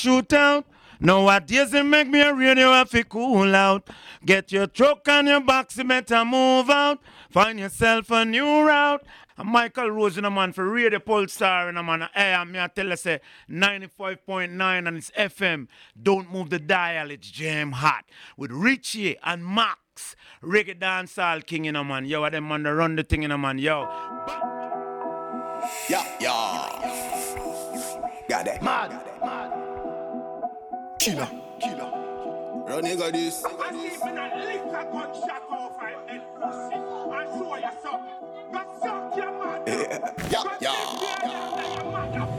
shootout. Nowadays it make me a radio have to cool out. Get your truck and your box, you better move out. Find yourself a new route. And Michael Rose in a man for Radio Pulsar in a man. Hey, I'm here tell you say 95.9 and it's FM. Don't move the dial, it's jam hot. With Richie and Max. Reggae dancehall king in a man. Yo, them man the run the thing in a man. Yo. Yeah, yeah. Got that. Mad. Killer. Killer. Run nigga this. Yeah, yeah.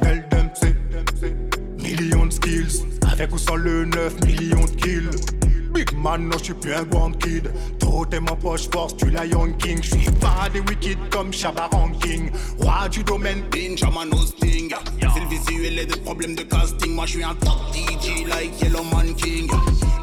Elle c'est millions de skills. Avec ou sans le 9 millions de kills. Big man, non, je suis plus un grand kid. Trop t'es ma poche force, tu la Young King. Je suis pas des wicked comme Shabba Ranking. Roi du domaine, Benjamin Hosting. C'est le visuel et des problèmes de casting. Moi, je suis un top DJ like Yellow Man King.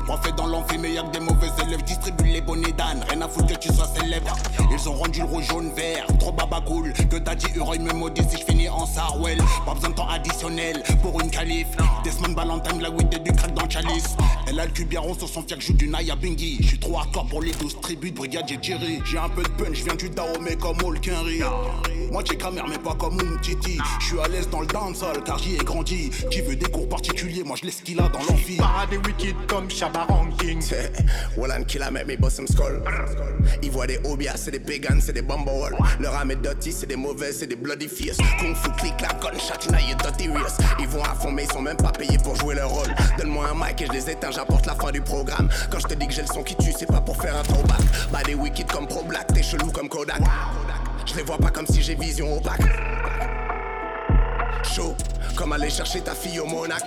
Prophète dans l'amphi, mais y'a que des mauvais élèves. Distribue les bonnets d'âne, rien à foutre que tu sois célèbre. Ils ont rendu le rouge jaune vert, trop baba cool. Que dit, Uroy me maudit si je finis en Sarwell. Pas besoin de temps additionnel pour une calife. Desmond Valentine, la weed et du crack dans le chalice. Elle a le rond sur son fiac, joue du Naya Bingy. Je suis trop hardcore pour les 12 tribus de brigadier Jerry. J'ai un peu de punch, viens du Dahomey comme Henry. Moi, j'ai camère, mais pas comme Titi. Je suis à l'aise dans le dancehall car j'y ai grandi. Qui veut des cours particuliers, moi je laisse qu'il a dans des wicked comme Shabba Ranking. Wallan kill a make me bust some skull. Ils voient des obias, c'est des pagans, c'est des bumblewall. Leur âme est dirty, c'est des mauvais, c'est des bloody fierce. Kung fu click la gunshot, now you dirty wrist. Ils vont à fond, mais ils sont même pas payés pour jouer leur rôle. Donne-moi un mic et je les éteins, j'apporte la fin du programme. Quand je te dis que j'ai le son qui tue, c'est pas pour faire un throwback. Bah des wicked comme Pro Black, t'es chelou comme Kodak. Je les vois pas comme si j'ai vision opaque. Chaud, comme aller chercher ta fille au Monac.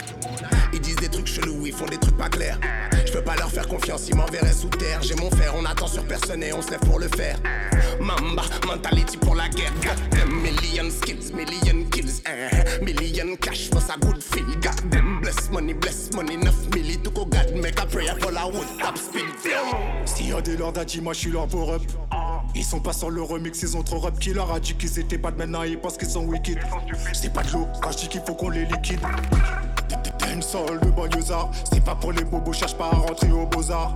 Ils disent des trucs chelous, ils font des trucs pas clairs. Je peux pas leur faire confiance, ils m'enverraient sous terre. J'ai mon fer, on attend sur personne et on se lève pour le faire. Mamba, mentality pour la guerre. Million skills, million kills. eh. Million cash for sa good feel. Goddamn, bless money, bless money. 9 milli, tout go God, make a prayer for la wood top speed. Si y'a des lords d'Adi, moi je suis leur pour up. Ils sont pas sur le remix, ils ont trop rap qui leur a dit qu'ils étaient bad maintenant ils pensent qu'ils sont wicked. C'est pas de l'eau, quand je dis qu'il faut qu'on les liquide. Sol de banlieusard, c'est pas pour les bobos, cherche pas à rentrer au beaux-arts.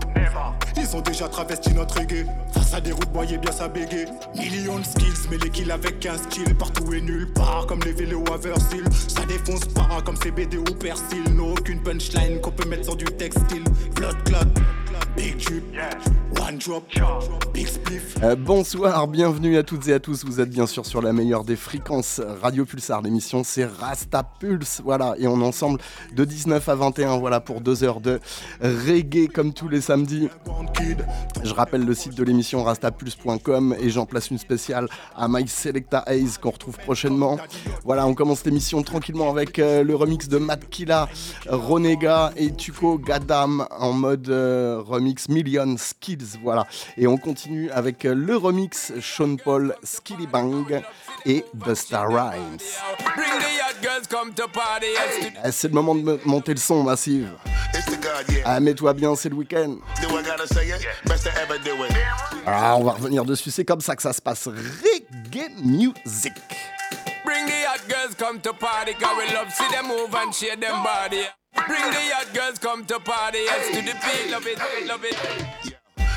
Ils ont déjà travesti notre reggae, face à des routes voyez bien ça bégaye. Millions de skills, mais les kills avec un skill, partout et nulle part, comme les vélos à Versil. Ça défonce pas comme CBD ou Persil, non aucune punchline qu'on peut mettre sur du textile. Blood clot, Euh, bonsoir, bienvenue à toutes et à tous. Vous êtes bien sûr sur la meilleure des fréquences Radio Pulsar. L'émission c'est Rasta Pulse. Voilà, et on est ensemble de 19 à 21. Voilà pour deux heures de reggae comme tous les samedis. Je rappelle le site de l'émission rastapulse.com et j'en place une spéciale à My Selecta Ace qu'on retrouve prochainement. Voilà, on commence l'émission tranquillement avec euh, le remix de Matt Killa, Ronega et Tuko Gadam en mode euh, remix Million Skills. Voilà, et on continue avec euh, le remix Sean Paul Skilly Bang et Busta Rhymes. Eh, C'est le moment de monter le son massive. Ah, mets-toi bien, c'est le week-end. Ah, on va revenir dessus, c'est comme ça que ça se passe. Reggae music. Bring the hot girls come to party. Cause we love see them move and shake them body. Bring the hot girls come to party. Yes, to the beat. Love it, love it.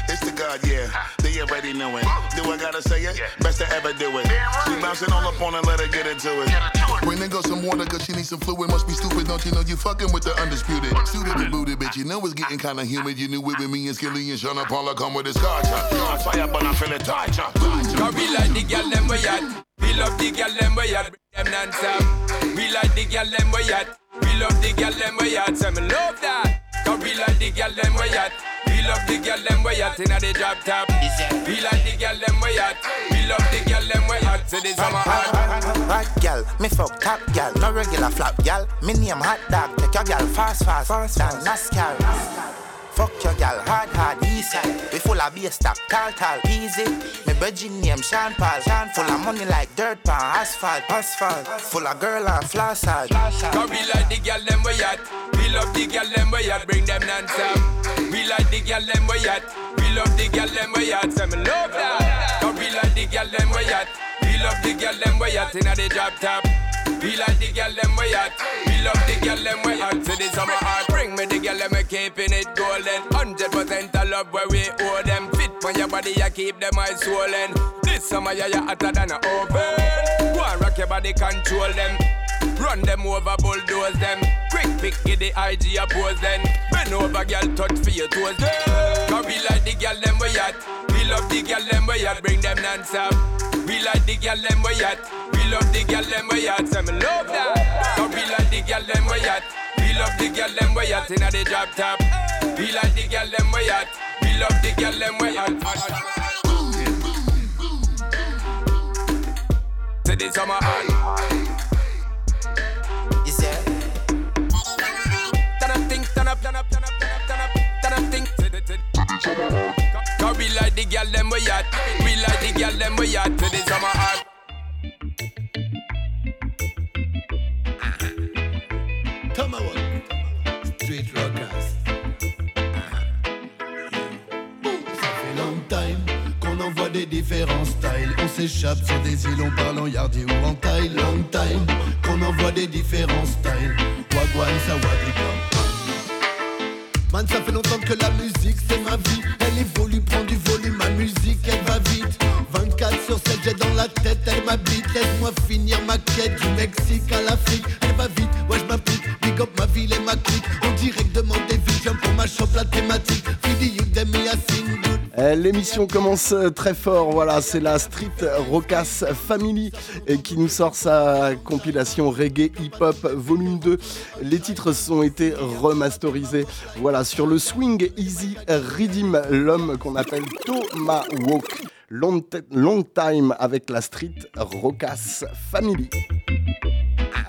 It's the God, yeah. They already know it. Do I gotta say it? Best to ever do it. She bouncing all up on her, let her get into it. Bring the girl some water cause she needs some fluid. Must be stupid, don't you know you fucking with the undisputed. Suited and booted, bitch. You know it's getting kinda humid. You knew it with me and Skilly and Sean Paula come with a scotch. On fire, but I feel it tight. Cause we like the girl them we hot. We love the girl them we hot. Bring them non-stop. We like the girl them we hot. We love the girl them we hot. So me love that. Cause we like the girl them we hot. We love the girl them we hot inna the drop top. We like the girl them we hot. We love the girl them we hot. So this summer hot. Hot gal, me fuck top gal, no regular flap gal. Me name hot dog, take your gal fast fast, fast than NASCAR. Fuck your gal hard hard, easy. We full of bass stock, tall tall, easy. Me virgin name Sean Paul, Sean full of money like dirt pan, asphalt, asphalt. Full of girl and floss hard. Cause we like the girl them we hot. We love the girl them we hot. Bring them non-stop. We like the girl them we hot. We love the girl them we hot. So me love that. Cause we like the girl them we hot. We love the girl them we hot inna the drop top. We like the girl them we hot. We love the girl them we hot. To the summer heart. Bring me the girl them we keeping it golden. Hundred percent of love where we owe them. Fit for your body, you keep them eyes swollen. This summer yeah, you hotter than a oven. Go and rock your body, control them. Run them over, bulldoze them. Quick pick, get the IG oppose then. Bend over, girl, touch for your toes. Cause we like the girl them we hot. We love the girl them we hot. Bring them non-stop. We like the girl them way at. We love the girl them way at. Say me love that. Cause we like the girl them way at. We love the girl them way at. Inna the drop top. We like the girl them way at. We love the girl them way at. Say this up, on. Cause we like the girl them way at Girl them we hot. To the summer Street Rockers. Ça envoie des différents styles. On s'échappe sur des îles, on parle en yardie ou en taille. Long time qu'on envoie des différents styles. Wagwan, Sawadika. Man, ça fait longtemps que la musique c'est ma vie. Elle évolue, prend du volume, ma musique elle va vite. 24 sur 7, j'ai dans la tête, elle m'habite. Laisse-moi finir ma quête du Mexique à l'Afrique. Elle va vite, ouais, je m'applique. Big up ma ville et ma clique. En direct demande des visions pour ma shop la thématique. Fidi, you me L'émission commence euh, très fort, voilà, c'est la Street Rockas Family euh, qui nous sort sa compilation Reggae Hip Hop Volume 2. Les titres ont été remasterisés, voilà, sur le Swing Easy Redeem, l'homme qu'on appelle Tomahawk. Long, te- long time avec la Street Rockas Family.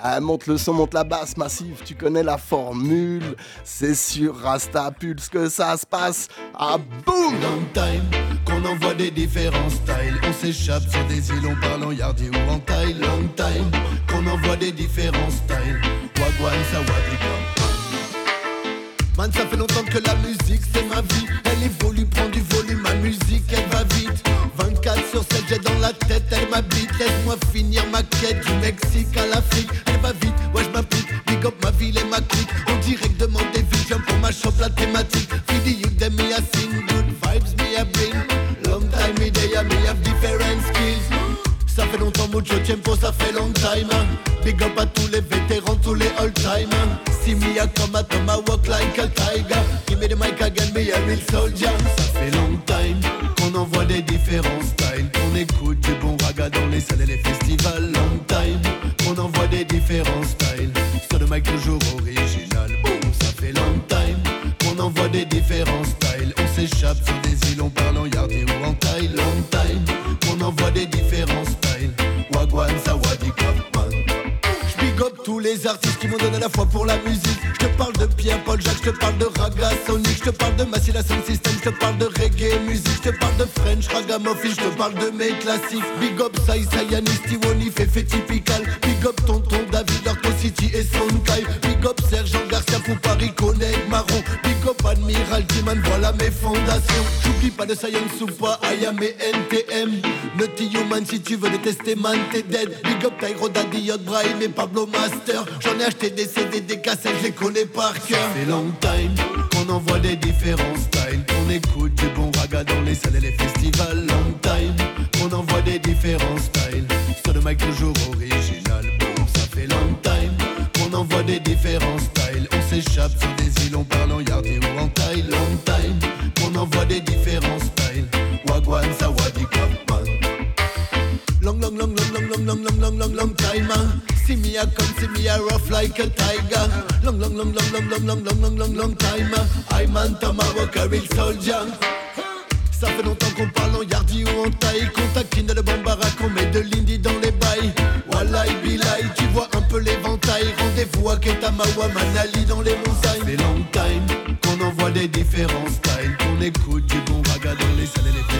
Ah, monte le son, monte la basse, massif, tu connais la formule. C'est sur Rasta Pulse que ça se passe. Ah, boum! Long time qu'on envoie des différents styles. On s'échappe sur des îles, on parle en yardie ou en taille. Long time qu'on envoie des différents styles. Wagwan, Sawadika. Man, ça fait longtemps que la musique c'est ma vie. Elle évolue, prend du volume, ma musique elle va vite. 24 sur 7, j'ai dans la tête, elle m'habite. Laisse-moi finir ma quête du Mexique à l'Afrique. Va vite, ouais, m'applique. Big up ma ville et ma clique. En direct, demande des visions pour ma shop la thématique. Fidi, you dem me a sing good vibes, me a bring. Long time, me day, me have different skills. Ça fait longtemps, mucho tiempo, ça fait long time. hein. Big up à tous les vétérans, tous les old timers. See me a come at my walk like a tiger. Give me the mic again, me a real soldier. Ça fait long time qu'on envoie des différents styles. Qu'on écoute du bon raga dans les salles et les festivals. Long time des différents styles. Sur le mic toujours original. Boom, ça fait long time qu'on envoie des différents styles. On s'échappe sur des îles, on parle en yardie ou en taille. Long time qu'on envoie des différents styles. Wagwan, Sawadika, man. J'big up tous les artistes qui m'ont donné la foi pour la musique. Je parle de Pierre, Paul, Jacques, je te parle de Raga, Sonic, je te parle de Massila Sound System, je te parle de reggae musique, je te parle de French, Ragamuffin, je te parle de mes classiques. Big up Sai, Sayani, Stiwoni, Fefe Typical. Big up Tonton David, Orco City et Sonkai. Big up Sergent Garcia pour Paris, Connect, Marron. Big up Admiral Timan, voilà mes fondations. J'oublie pas de Science Soupa, Ayam et NTM. Nutty Human, si tu veux détester man, t'es dead. Big up Tyro Daddy, Yacht Brahim et Pablo Master. J'en ai acheté des CD, des cassettes, je les connais par cœur. Ça fait long time qu'on envoie des différents styles. Qu'on écoute du bon raga dans les salles et les festivals. Long time qu'on envoie des différents styles. Sur le mic toujours original. Boom, ça fait long time qu'on envoie des différents styles. On s'échappe sur des îles, on parle en yardie ou en taille. Long time qu'on envoie des différents styles. Long, long, long, long, long, long, long, long, long, long, time. ah. See me a come, see me a rough like a tiger. Long, long, long, long, long, long, long, long, long, long, long time. ah. I'm on Tomahawk, a real soldier. Ça fait longtemps qu'on parle en yardie ou en taille. Qu'on taquine le bambara, qu'on met de l'indie dans les bails. Wallahi bilai, tu vois un peu l'éventail. Rendez-vous à Ketamawa, Manali dans les montagnes. C'est long time qu'on envoie des différents styles. Qu'on écoute du bon raga dans les salles et les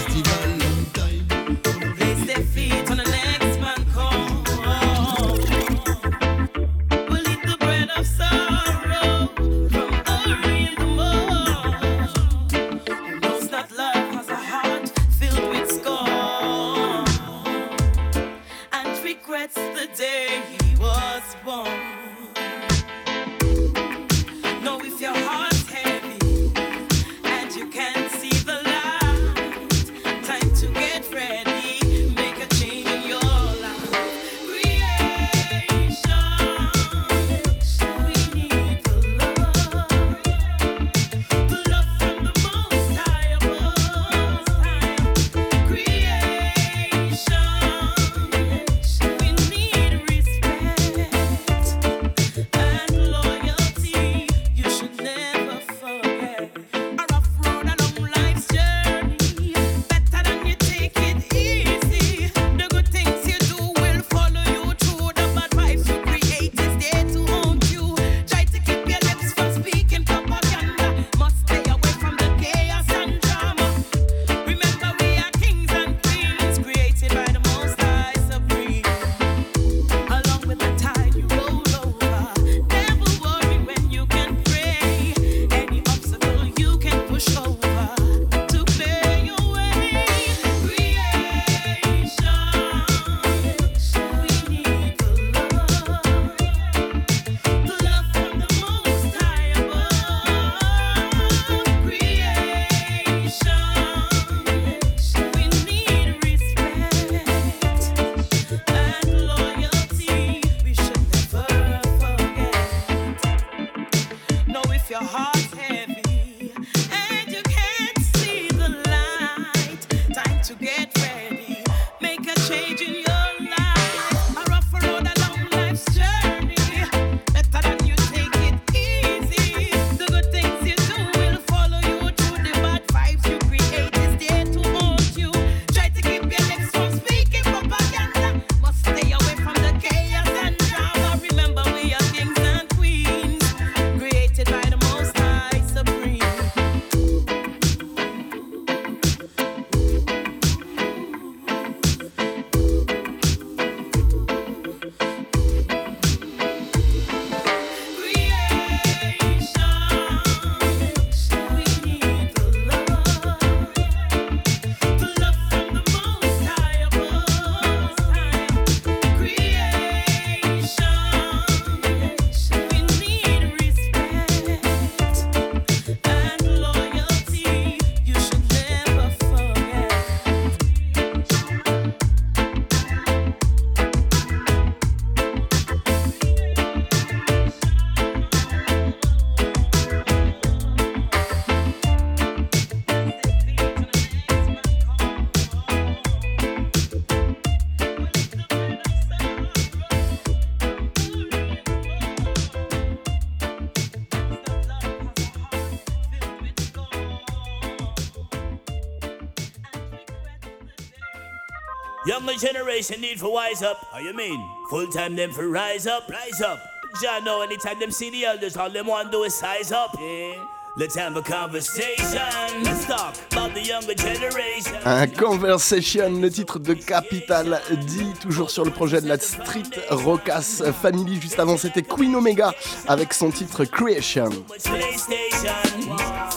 generation need for wise up. How you mean? Full time them for rise up, rise up. Jah know anytime them see the elders, all them want do is size up. Yeah. Let's have a conversation. Let's talk about the younger generation. Un Conversation, le titre de Capital D, toujours sur le projet de la Street Rockass Family. Juste avant, c'était Queen Omega avec son titre Creation.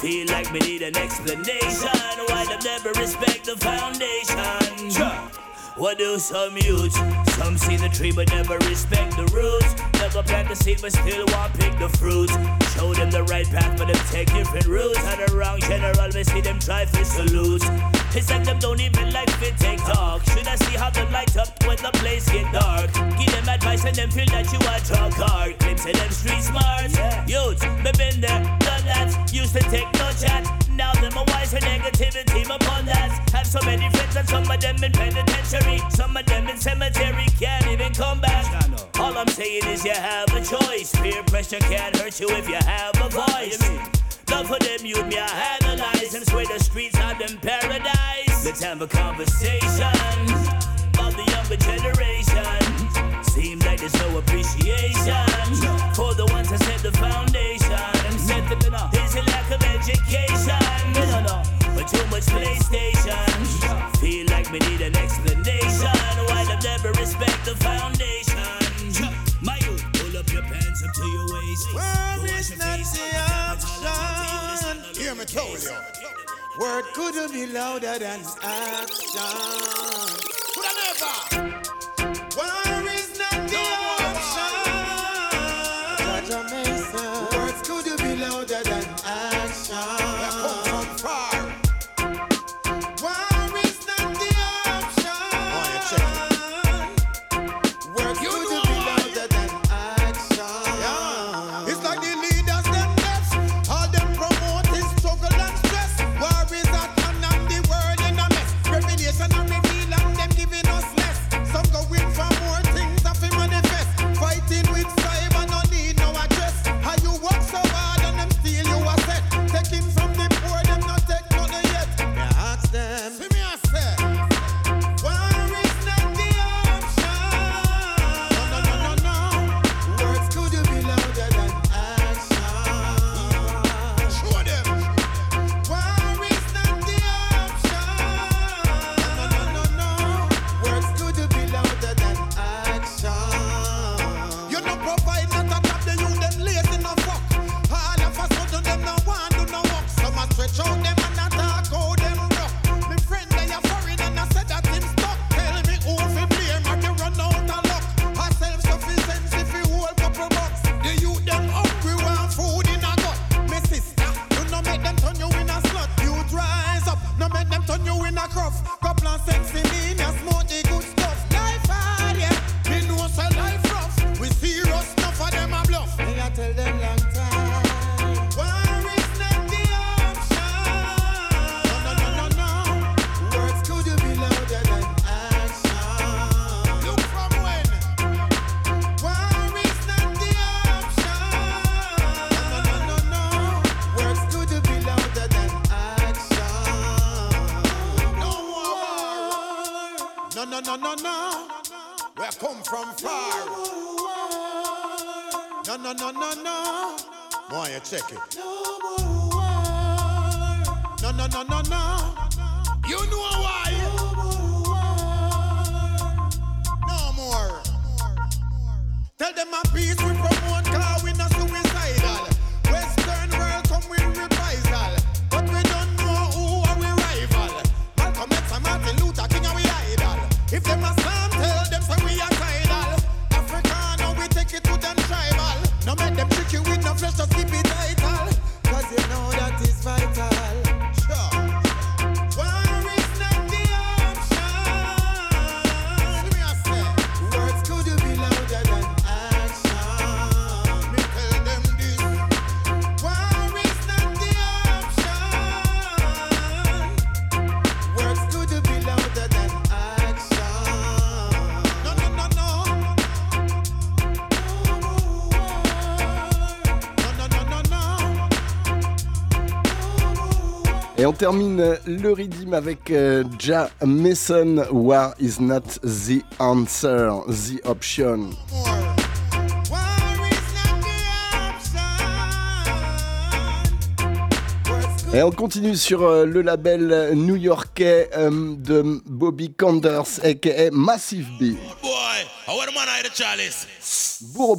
Feel like we need an explanation. Why never respect the foundation? What do some youths? Some see the tree but never respect the roots. Never plant the seed but still want pick the fruits. Show them the right path but them take different routes. And the wrong general, we see them try for salute. It's like them don't even like fit take talk. Should I see how them light up when the place get dark? Give them advice and them feel that you are drunk hard. Clips of them street smart. Youths, me been there, done that. Used to take no chat. Now them a wise for negativity upon that. Have so many friends and some of them in penitentiary. Some of them in cemetery can't even come back. All I'm saying is you have a choice. Peer pressure can't hurt you if you have a voice. Love for them, you me I analyze and swear the streets are them paradise. Let's have a conversation about the younger generation. Seems like there's no appreciation for the ones that set the foundation. Set it of education? No, no, no. But too much PlayStation. Feel like we need an explanation. Why them never respect the foundation? My youth, pull up your pants up to your waist. Go wash your face. Hear me tell you. Word couldn't be louder than action. Could I never? War Et on termine le rythme avec euh, Ja Mason. War is not the answer, the option. Et on continue sur euh, le label new-yorkais euh, de Bobby Condors, aka Massive B. Bourro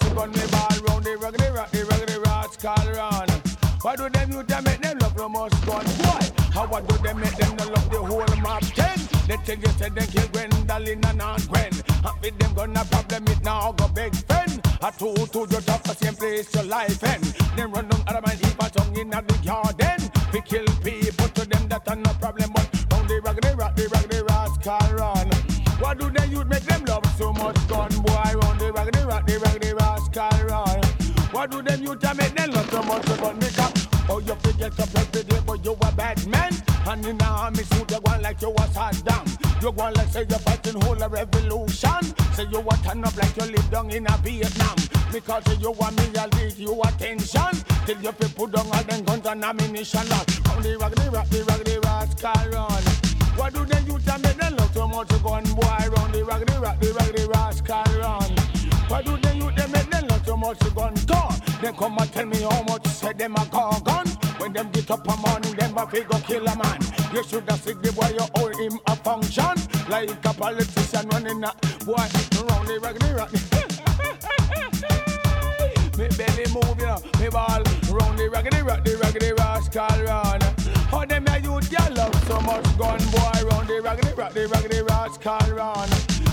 rats gun me ball round the ruggedy rat, the ruggedy rats call round. Why do them youth them make them love no more gun? Why? How what do them make them no love the whole map ten? They tell you said they kill Gwendolyn and Aunt Gwen. I Happy them gonna problem it now go big friend. A two two just like you a Saddam. You go like say you fighting whole a revolution. Say you a turn up like you live down in a Vietnam. Because you want me, I'll give you attention. Till you people down all them guns and ammunition. Lord, round the raggedy rock, the raggedy rascal run. Why do they youth a make them love so much gun? Boy, round the raggedy rock, the raggedy rascal run. Why do they youth they make them love so much gun? Go, they come and tell me how much say them a call gun. When them get up a morning, them a figure kill a man. You should have seen the boy you owe him a function. Like a politician running a boy round the raggedy rock. Me belly move, you know, me ball round the raggedy rock, the raggedy rascal run. How them a youth ya love so much gun boy round the raggedy rock, the raggedy rascal run.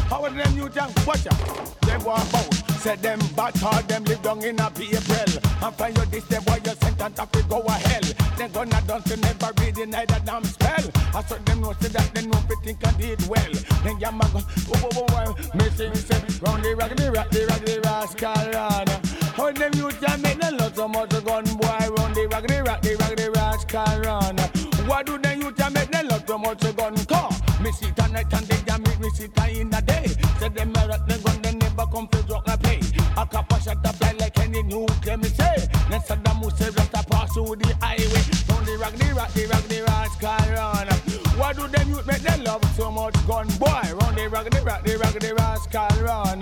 How them youth young? Watch out, them walk out. Said them bad hard, them live down in a April. And find you this, them boy you sentence have to go a hell. Them gonna dance to never read the night that damn spell. I saw them know say that they know fi think I did well. Then ya go, oh oh oh, missing say round the raggedy rock, the raggedy rascal run. How them youth ya make them love so much gun boy round the raggedy rock, the raggedy rascal run. Why do them youth ya make them love so much gun car? Me sit at night and they ya make me sit in the day. Say them a rock them gun, they never come fi drop a play. A copper shot fly like any nuclear me say. Then Saddam Hussein just a pass through the highway. Round the raggedy rock, the raggedy rascal run. Why do them youth make them love so much gun boy? Round the raggedy rock, the raggedy rascal run.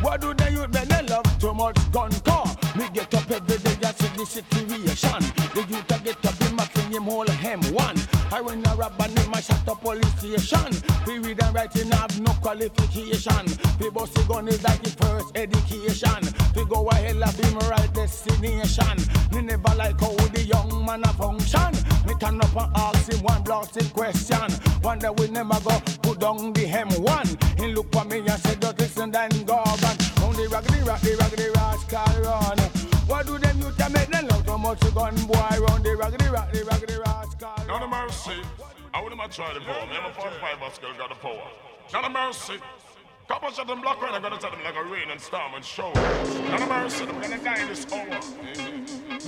Why do the youth make them love so much gun car? Me get up every day and see the situation. The youth a get up my king him all him one. I when a rob and him a shut up police station. We read and write him have no qualification. We bust the gun is like the first education. We go a hell of him right destination. Me never like how the young man a function. Me turn up and ask him one blasted question. Wonder we never go put down the hem one. He look for me and said, just listen then go on. On the raggedy rock, the raggedy rascal run. Why do them make them love so much gun boy? Round the raggedy rock, the raggedy rascal None of mercy. I wouldn't have tried the power. Me and my 45 bus got the power. None of mercy. Couple shot them black right, I'm gonna tell them like a rain and storm and show. None of mercy, I'm gonna die in this hour.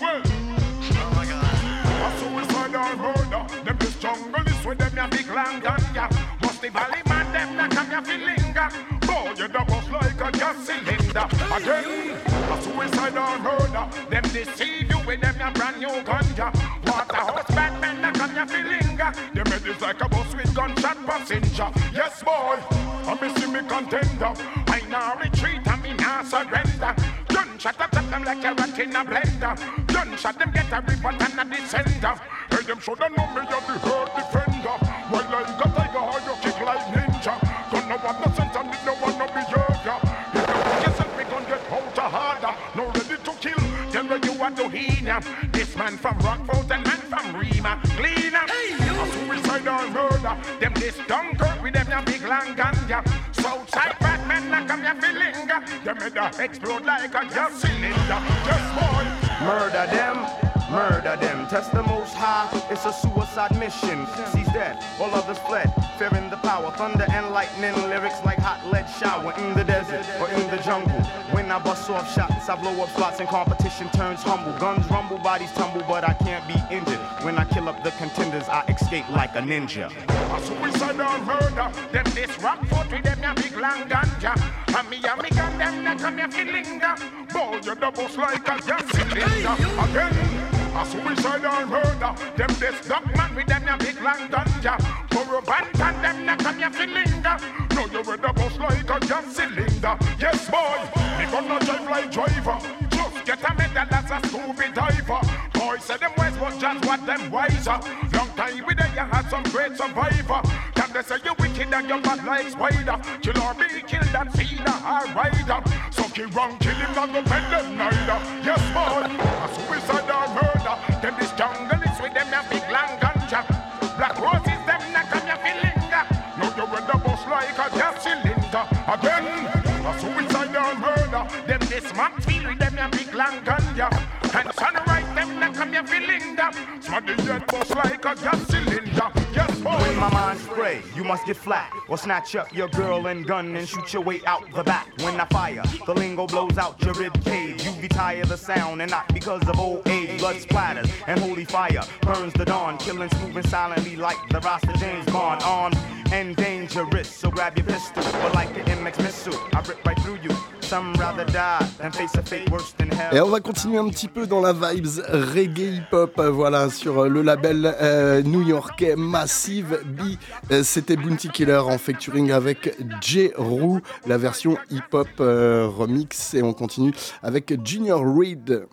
Well, oh my god. A suicide or murder, them this jungle is where them ya big long gun ya. Must the valley man them na come ya feel linger. Boy, you the bust like a gas cylinder. Again, a suicide or murder, them deceive you with them ya brand new ganja. Waterhouse bad men na come ya feel linger. Them head is like a bus with gunshot passenger. Yes, boy, I miss me contender. I now retreat me now surrender. Gunshot attack them like a rat in a blender. Gunshot them get a report and a descender. Hey, them shoulda know me a the hurt defender. While I got tiger, how you kick like ninja. Don't know what no sense and it no want no behavior. If you put yourself, we gon' get out harder. No ready to kill, tell me you want to heal. This man from Rockford and man from Rima, cleaner. Hey, suicide or murder. Them this Dunkirk with them ya big long ganja. Southside bad men come ya feeling. Them head explode like a gas cylinder. Yes, boy. Murder them, murder them. Test the most high, it's a suicide mission. He's dead, all others fled, fearing the power. Thunder and lightning, lyrics like hot lead shower in the desert or in the jungle. When I bust off shots, I blow up spots and competition turns humble. Guns rumble, bodies tumble, but I can't be injured. When I kill up the contenders, I escape like a ninja. A suicide or murder. Them this rock foot with them ya big long ganja. And me and me gun them na come ya feelinga. Boy, you the boss like a gas cylinder. Again. A suicide or murder. Them this dog man with them ya big long ganja. For a band and them na come ya feelinga. No, you with the boss like a gas cylinder. Yes, boy. Me gonna drive like driver. Just get a medal as a stupid diver. Boy, say them wise, but just what them wiser. Long time with them, you had some great survivor. Them they say you wicked and you bad like spider. Kill or be killed that feeder or rider. So keep wrong, kill him not go bend them neither. Yes, boy, a suicide or murder. Them this jungle is with them a big long ganja. Black roses them not come your feelinga. No, you read the bus like a gas cylinder. Again, a suicide or murder. Them this man feel them a big long ganja. And sunrise them not come your feelinga. Smart the dead bus like a gas cylinder. Yes, boy. When my mind spray, you must get flat. Or snatch up your girl and gun and shoot your way out the back. When I fire, the lingo blows out your rib cage. You retire the sound, and not because of old age. Blood splatters and holy fire burns the dawn, killing smooth and silently like the Rasta James Bond. Armed and dangerous, so grab your pistol. But like the MX missile, I rip right through you. Some rather die than face a fate worse than hell. Et on va continuer un petit peu dans la vibes reggae hip-hop, euh, voilà, sur euh, le label euh, new-yorkais Massive B. Euh, C'était Bounty Killer en featuring avec J. Roux, la version hip-hop euh, remix. Et on continue avec Junior Reed.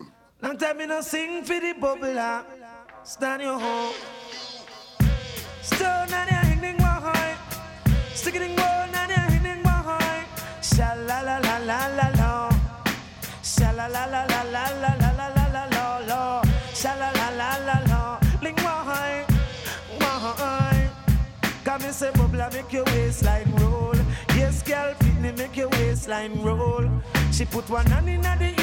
Waistline roll. She put one hand in the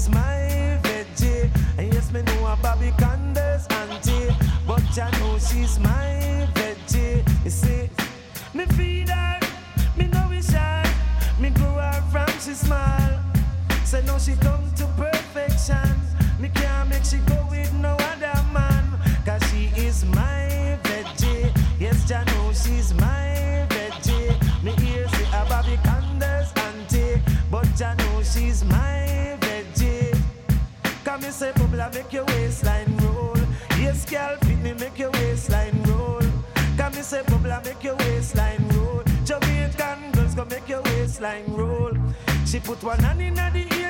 she's my veggie. Yes, me know a Bobby Candace auntie. But I know she's my veggie. You see, me feed her, me know we shy. Me grow her from she small. Say no, she come to perfection. Me can't make she go with no other man. Cause she is my veggie. Yes, I know she's my veggie. Me hear say a Bobby Candace auntie. But I know she's my. And say bubble make your waistline roll. Yes, girl, fit me make your waistline roll. Come and say bubble make your waistline roll. Jamaican girls go make your waistline roll. She put one hand in the ear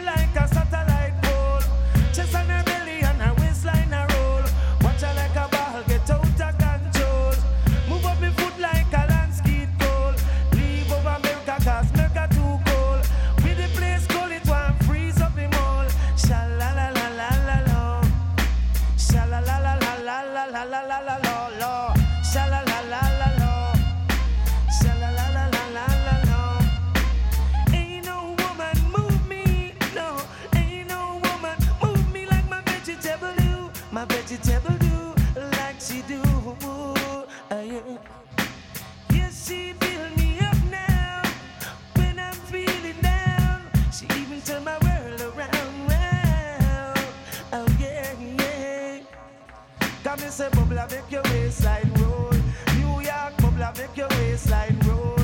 and say bubble make your waistline roll. New York bubble make your waistline roll.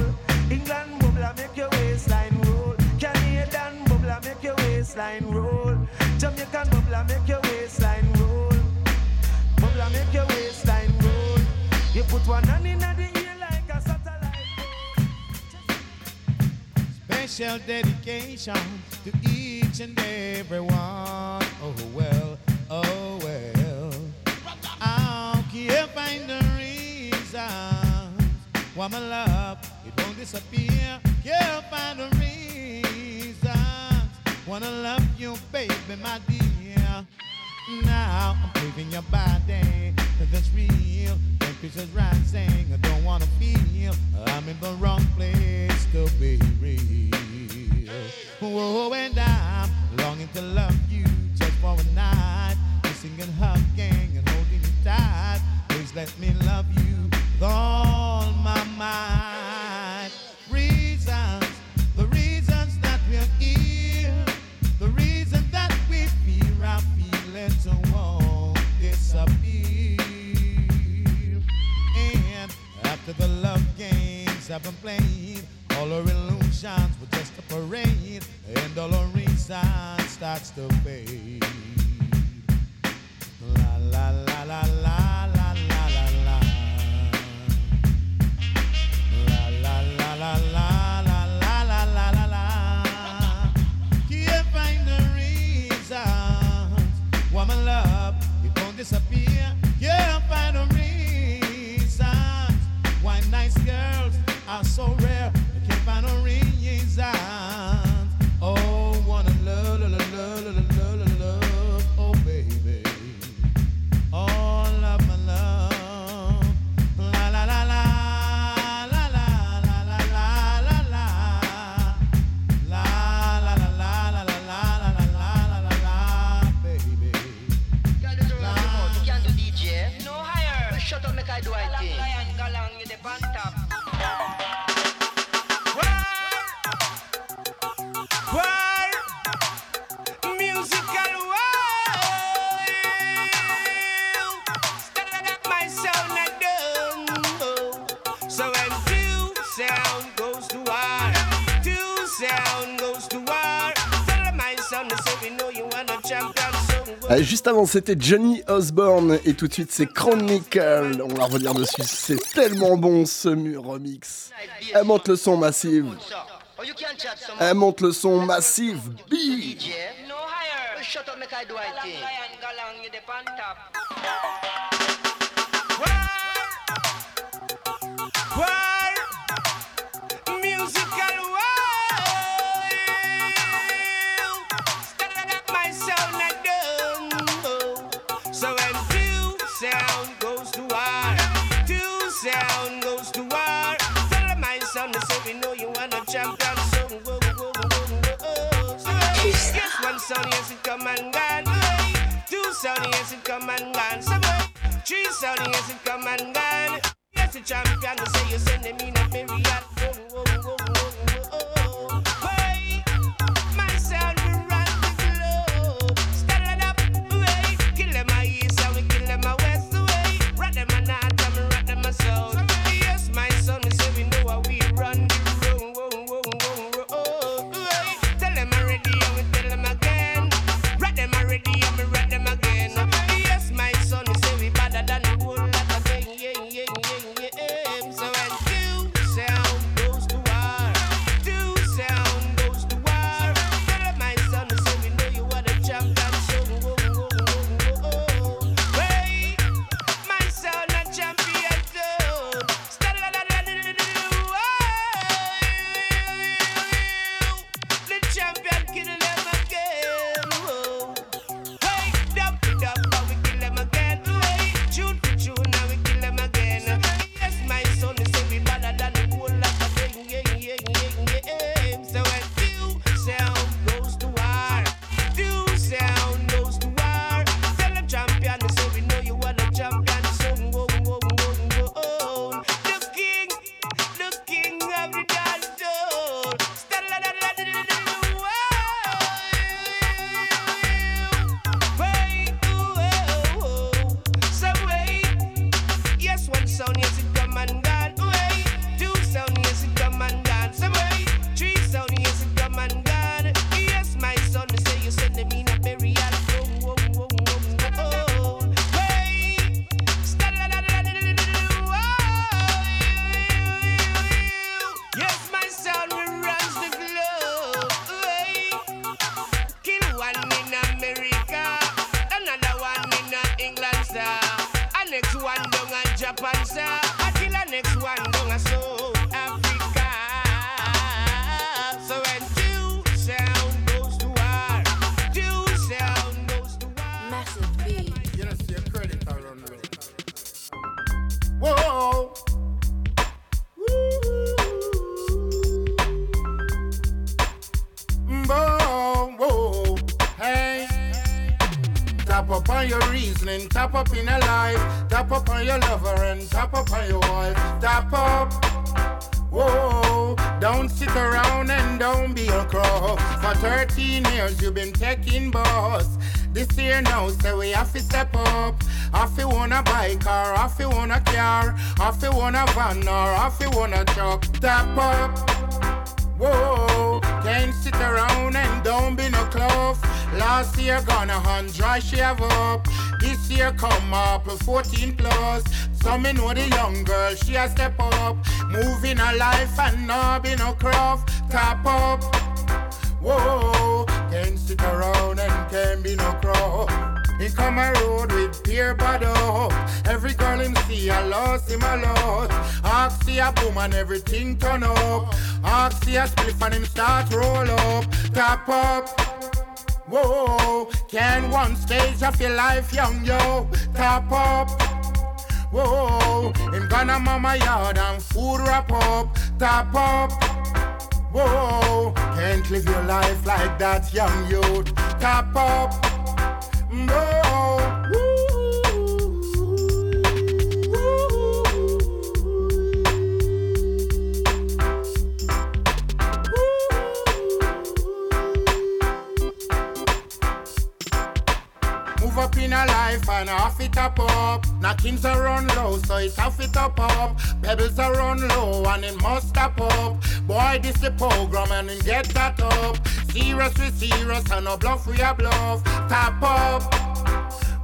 England bubble make your waistline roll. Canadian bubble make your waistline roll. Jamaican bubble make your waistline roll. Bubble make your waistline roll. You put one hand in the ear like a satellite. Special dedication to each and every one. Oh well, why my love it won't disappear? Can't find the reason wanna love you, baby, my dear. Now I'm craving your body, cause it's real. Temperature's rising, I don't wanna feel I'm in the wrong place to be real. Whoa, and I'm longing to love you just for a night. Kissing and hugging and holding you tight. Please let me love you all my mind. Reasons, the reasons that we're here, the reason that we fear our feelings won't disappear. And after the love games have been played, all illusions were just a parade, and all starts to fade. La la la la la. disappear. Ah, juste avant, c'était Johnny Osborne et tout de suite, c'est Chronicle. On va revenir dessus, c'est tellement bon ce mur remix. Elle monte le son massive. Elle monte le son massive. B. come and gone. Two sound yes it come and gone. Some three sound yes it come and gone. Yes, the champion say you send me in a myriad. van or if you wanna chop top up. Whoa, can't sit around and don't be no cloth. Last year gone a hundred shave up. This year come up a 14 plus. Some me know the young girl, she a step up. Moving her life and not be no craft. Top up. Whoa, can't sit around and can't be no craft. He come a road with pure bottle see a loss him a lot. Ask see a boom and everything turn up. Ask see a spliff and him start roll up. Tap up. Whoa, can one stage of your life, young yo, tap up. Whoa, him gonna mama yard and food wrap up, tap up. Whoa, can't live your life like that, young youth, tap up. Move up in a life and half it up up. Knockings are run low, so it's half it up up. Pebbles are run low and it must stop up. Boy, this the program and him get that up. Serious we serious and no bluff we a bluff. Tap up.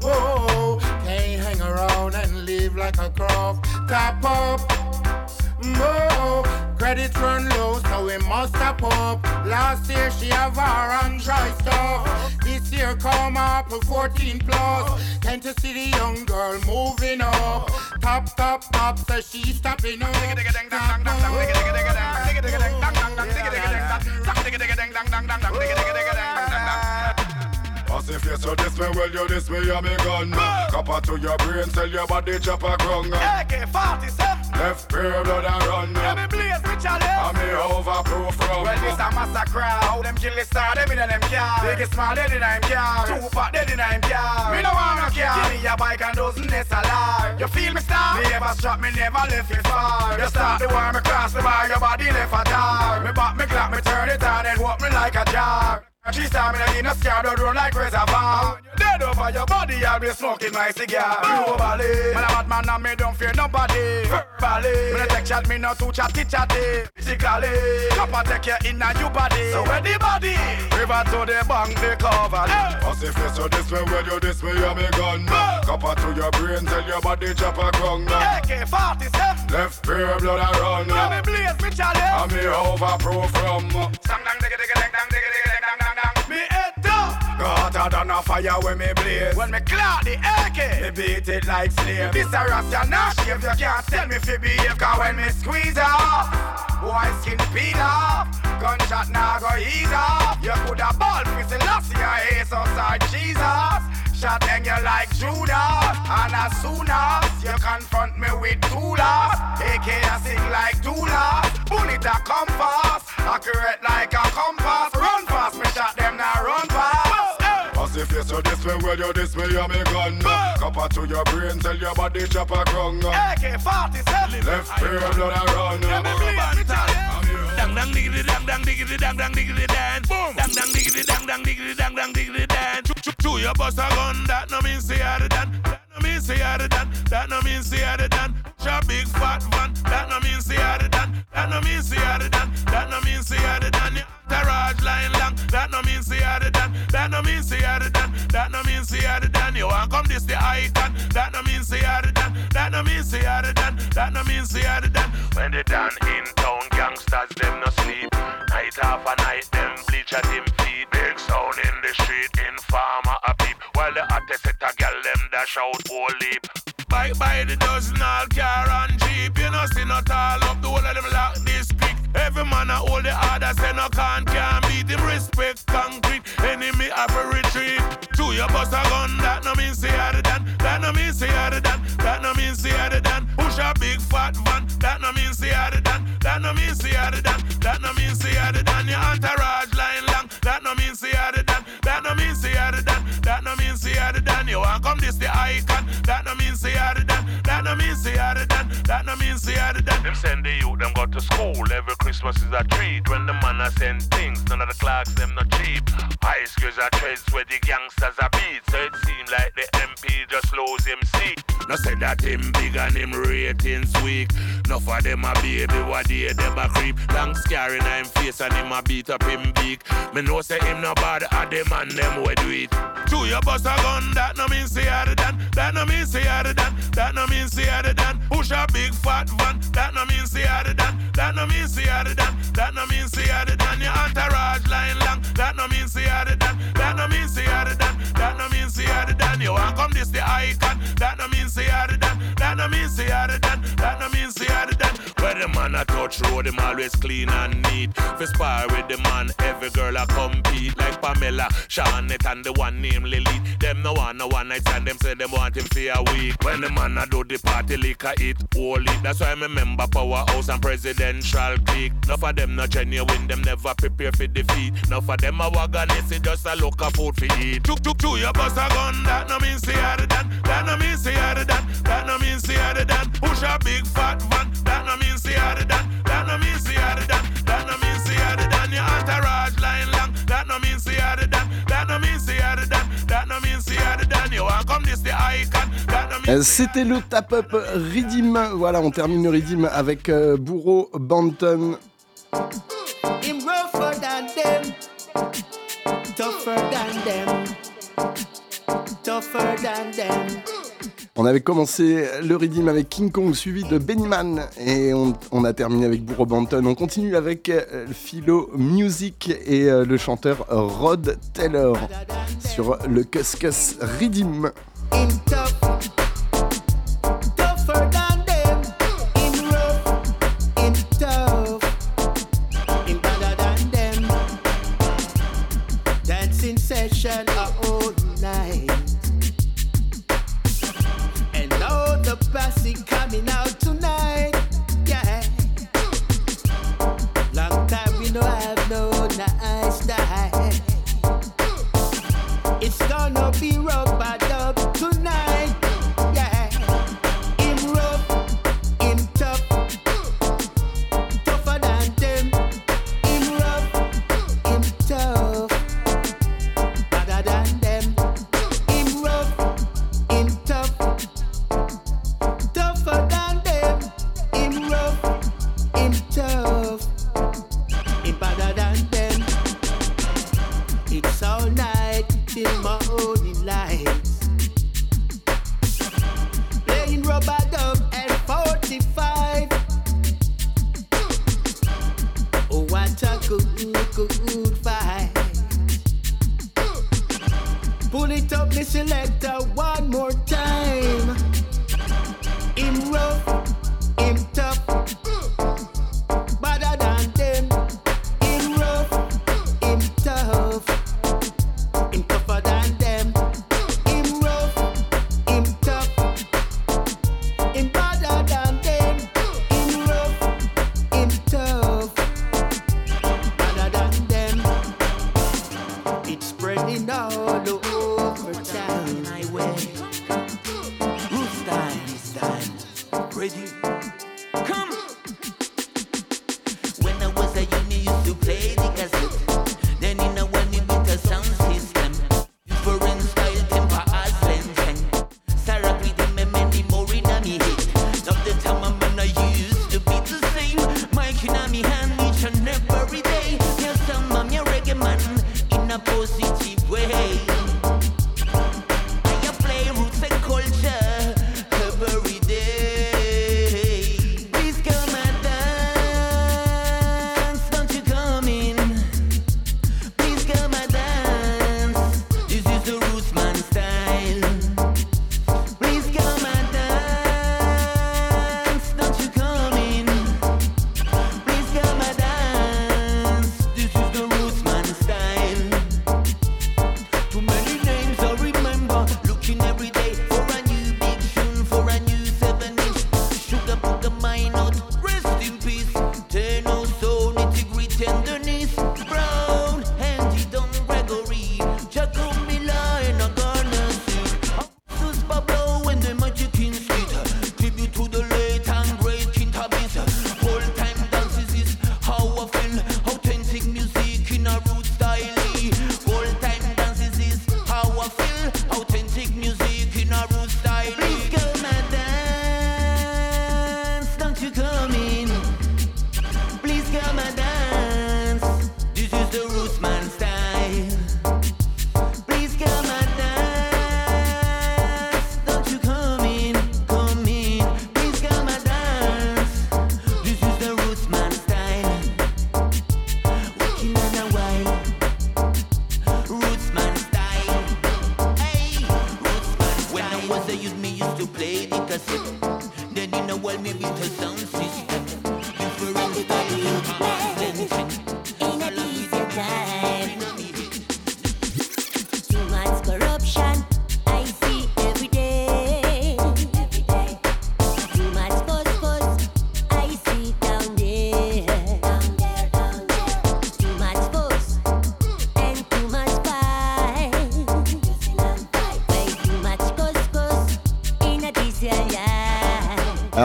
Whoa, can't hang around and live like a croft. Tap up. Whoa, credit run low, so we must step up. Last year she have her on dry stuff. This year come up with 14 plus. Can't you see the young girl moving up? Top, top, top, so she's stopping up. As if you so this way, well you this way, you me gun Copper to your brain, tell your body chop a grung AK-47 Left pair blood and run Let me blaze with chalice I'm me overproof from Well, this a massacre. How them kill the star, them in them car. Biggest small dead in them car. Two fat dead in them car. Me no want no car. Give me a bike and dozen alive. You feel me star? Me ever strap, me never left it far. You start the war, me cross the bar, your body left a tar. Me back, me clap, me turn it on and walk me like a jar. She saw me in a scar, don't run like reservoir. Dead over your body, I'll be smoking my cigar. Globally, man a bad man and me don't fear nobody. Verbally, me no take shot, me no too chatty chatty. Physically, copper take you in a new body. So where the body? River to the bank, the cover. As if you so this way, well you this way, you me gun Copper to your brain, tell your body chop a grung AK-47 Left pair blood and run Let me blaze me chalice I'm me overproof from Sang dang digga digga dang dang digga digga dang dang dang hotter than a fire when me blaze. When me clock the AK Me beat it like slave This a rasta nah shave You can't tell me fi behave Cause when me squeeze off Boy skin peel off. Gunshot now go ease off. You coulda ball fi Selassie Your ace outside Jesus. Shot hang you like Judas And as soon as you confront me with tools AK I sing like doulas Bullet a come fast. Accurate like a compass you this way, well you this way, you me gun Copper to your brain, tell your body chop a grung AK-47 Left pair blood and run Let me blaze me chalice Dang dang diggity dang dang diggity dang dang diggity dang. Boom. Dang dang diggity dang dang diggity dang dang diggity dang. Chew, your bust a gun. That no mean say you're the done. Say you're done. That no mean say the done. Your big fat van. That no mean say you're done. That no mean say you're done. That no mean say you're the done. Entourage line long. That no mean say you're done. That no mean say you're done. That no mean say you're done. You want come this the icon. That no mean say you're done. That no mean say you're done. That no mean say you're done. When they done in town, gangsters them no sleep. Night after night, them bleach at him feet. Big sound in the street, informer a peep. While the hottest set a gal them dash out whole leap. Bike by the dozen, all car and jeep. You know see not all up, the whole of them lock this quick. Every man a hold the other, say no can't can beat him. Respect concrete, enemy have a retreat. To your bust a gun, that no mean say the done. That no mean say the done. That no mean say the done. Push a big fat van, that no mean say the done. That no mean say you're the this the icon. That no mean say you're done. That no mean say you're done. That no mean say I the done. Them send the youth, them go to school. Every Christmas is a treat. When the man a send things, none of the clocks them not cheap. High schools are trades where the gangsters are beat. So it seem like the MP just lose him seat. No say that him big and him ratings weak. No for them a baby, what day them a creep. Long scary in him face and him a beat up him beak. Me know say him no bad, a them and them we do it. To your bust a gun, that no mean say I the done. That no mean say I the done. That no mean say I the done. Push a big fat van, that no mean say I the done. That no mean say I the done. That no mean say I the done. Your entourage line long, that no mean say I the done. That no mean say I the done. That no mean say I the done. You want come this the icon, that no mean say I the done. That no mean say I the done. That no mean say I the done. Where the man a touch road, him always clean and neat. For spar with the man, every girl a compete like Pamela, Shawnette and the one named Lily. Them no want no one night stand, them say them want him for a week. When the man a do the party liquor it holy. That's why I remember powerhouse and presidential clique. Enough of them not genuine, them never prepare for defeat. Enough of them a wagonist, it just a look of food for eat. Chuk chuk chuk, your bust a gun, that no mean say I the done. That no mean say I the done. That no mean say I the done. Push a big fat van, that no mean say I the done. That no mean C'était le tap-up Redeem. Voilà, on termine le Redeem avec euh, Bourreau Banton. On avait commencé le Redeem avec King Kong suivi de Bennyman et on, on a terminé avec Bourreau Banton. On continue avec euh, Philo Music et euh, le chanteur Rod Taylor sur le Cus Cus Him tough, selector, one more time.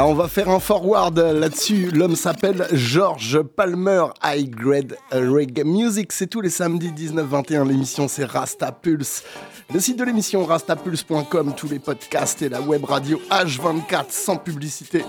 on va faire un forward là-dessus. L'homme s'appelle George Palmer, High Grade Reggae Music. C'est tous les samedis 19-21. L'émission, c'est Rasta Pulse. Le site de l'émission, rastapulse.com, tous les podcasts et la web radio H24 sans publicité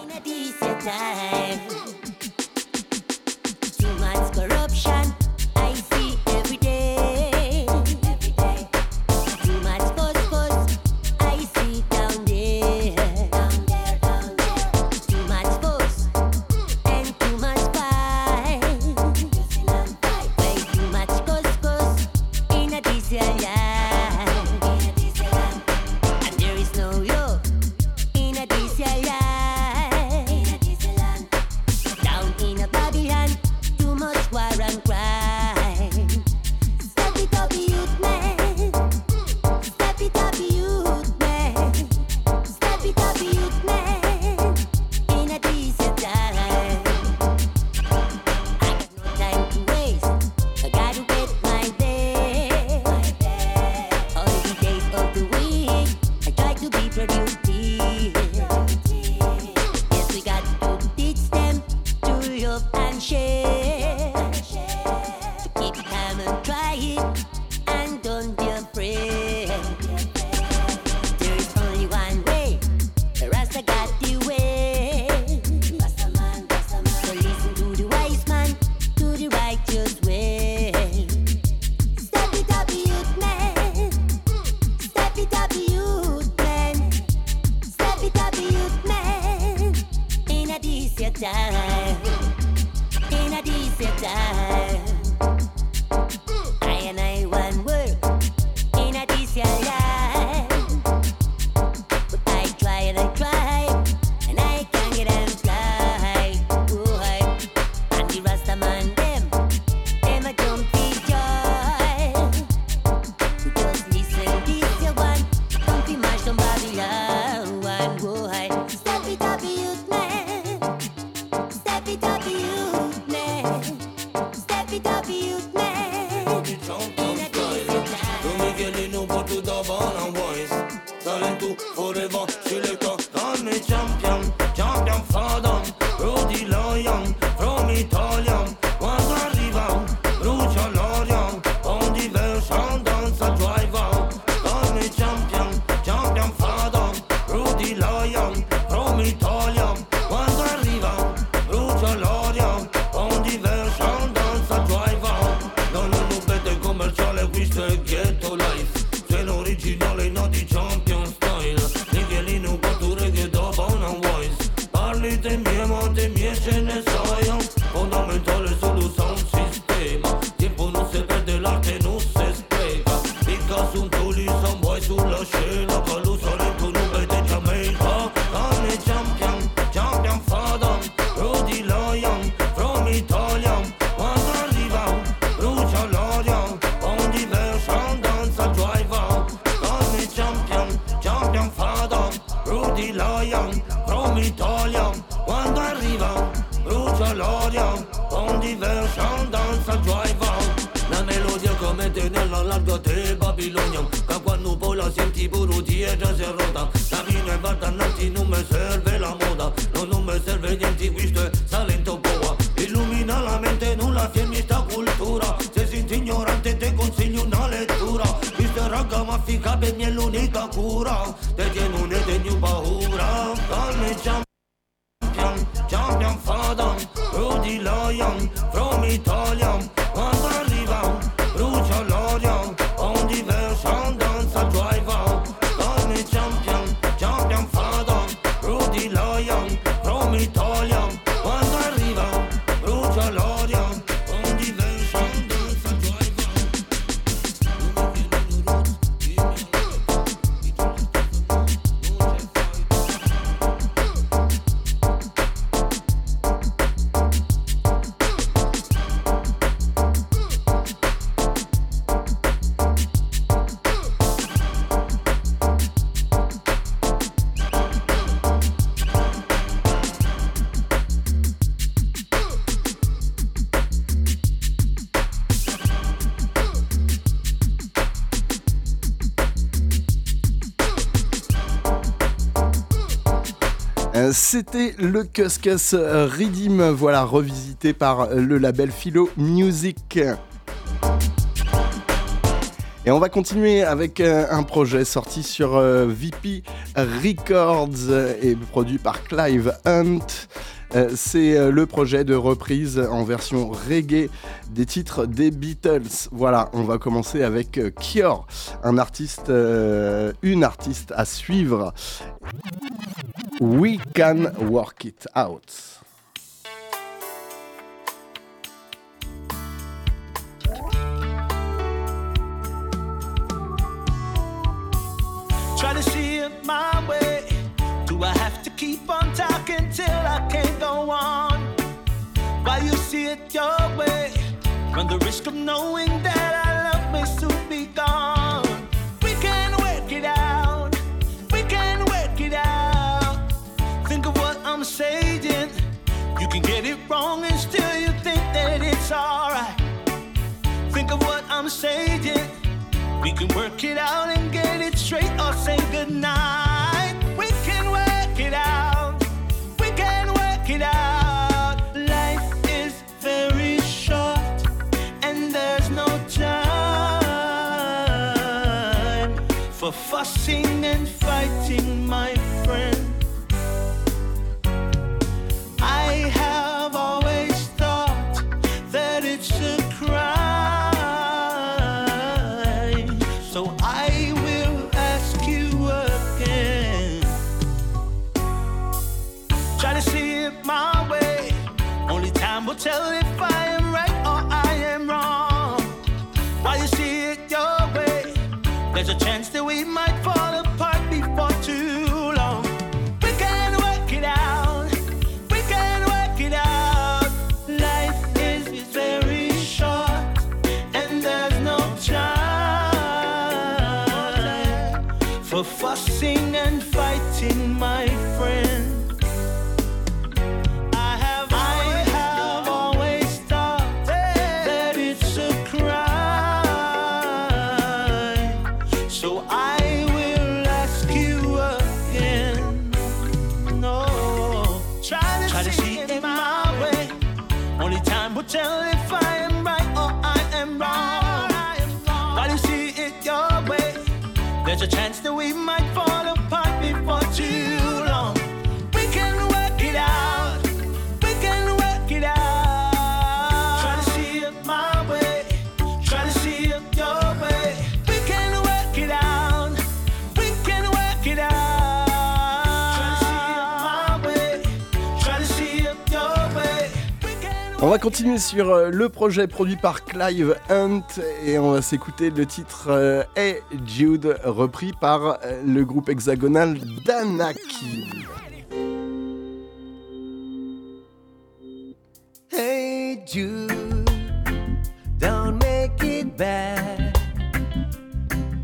C'était le Cuscus Redeem, voilà, revisité par le label Philo Music. Et on va continuer avec euh, un projet sorti sur euh, VP Records et produit par Clive Hunt. Euh, C'est le projet de reprise en version reggae des titres des Beatles. Voilà, on va commencer avec Cure, un artiste, une artiste à suivre. We can work it out. Try to see it my way. Do I have to keep on talking till I can't go on? While you see it your way, run the risk of knowing that get it wrong and still you think that it's alright. Think of what I'm saying. We can work it out and get it straight or say goodnight. We can work it out. We can work it out. Life is very short and there's no time for fussing and fighting, my we might On va continuer sur euh, le projet produit par Clive Hunt et on va s'écouter le titre euh, Hey Jude repris par euh, le groupe hexagonal Danaki. Hey Jude, don't make it bad.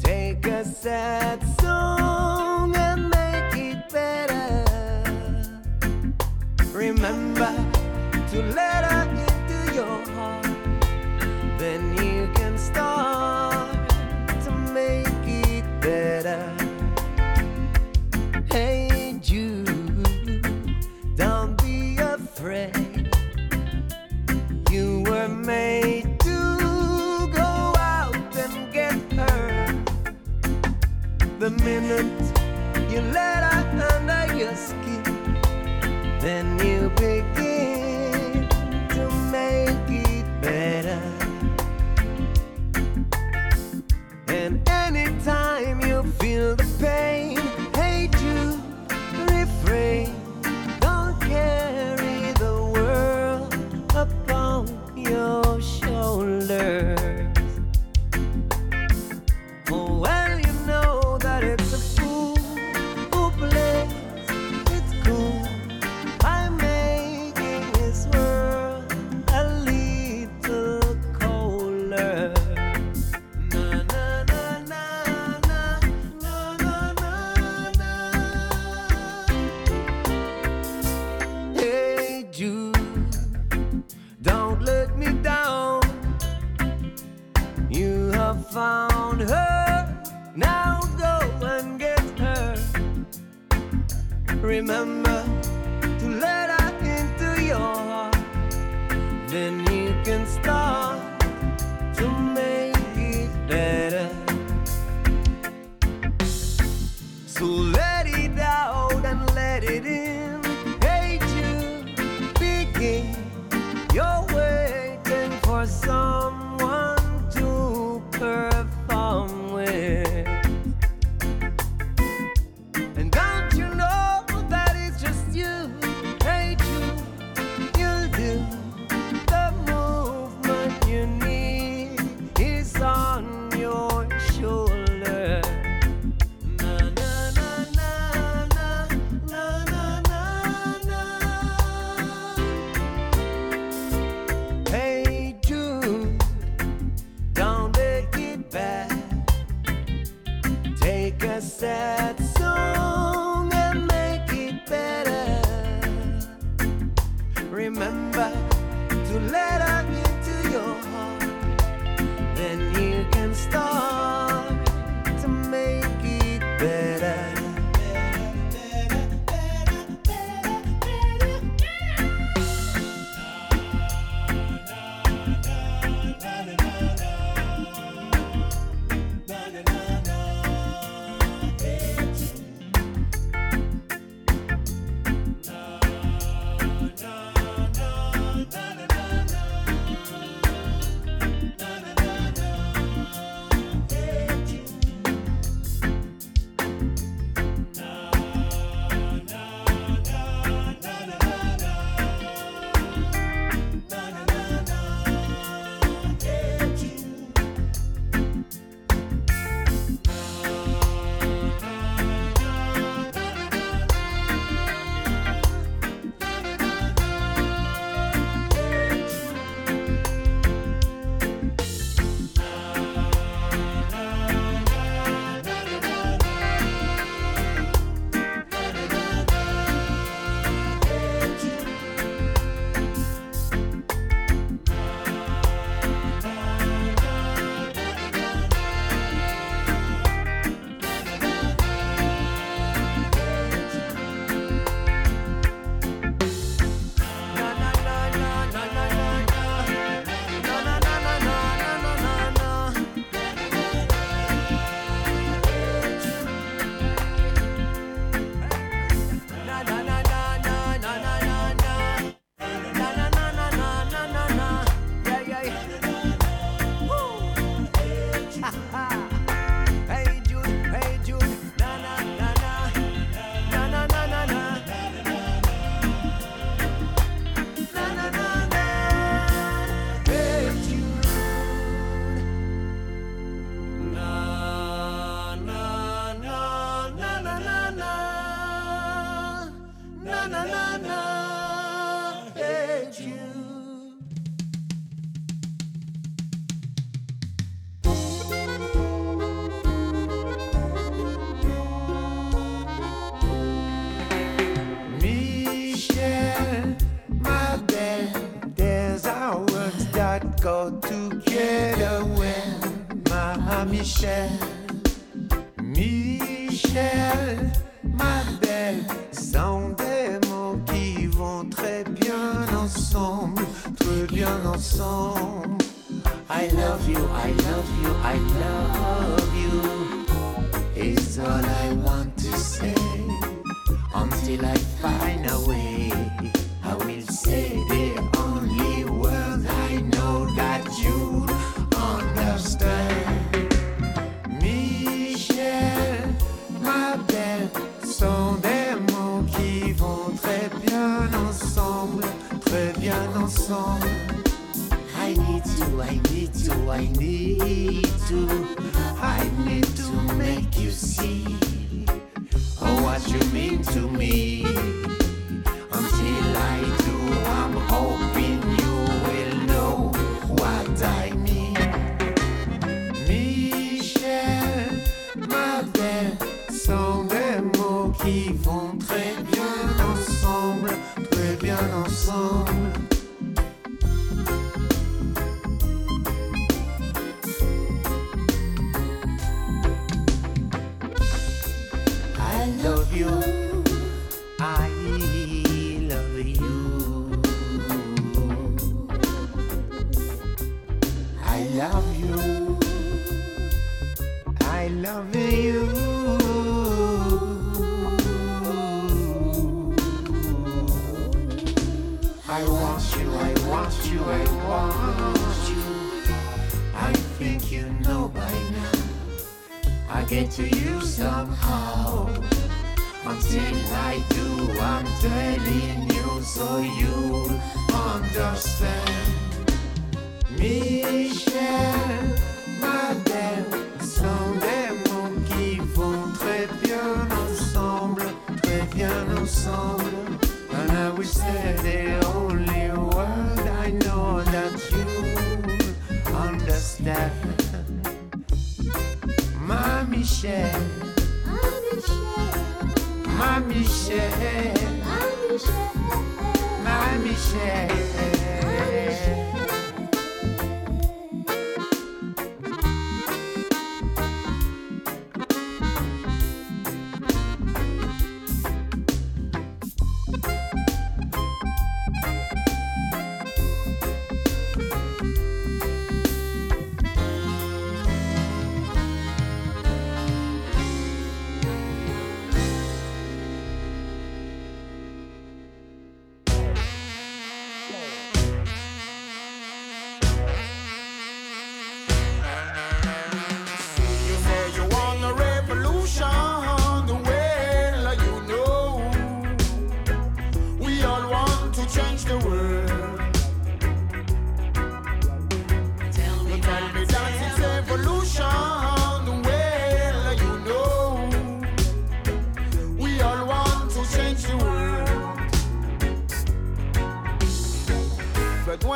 Take a sad song and make it better. Remember to let start to make it better. Hey Jude, don't be afraid. You were made to go out and get her. The minute you let her under your skin, then you begin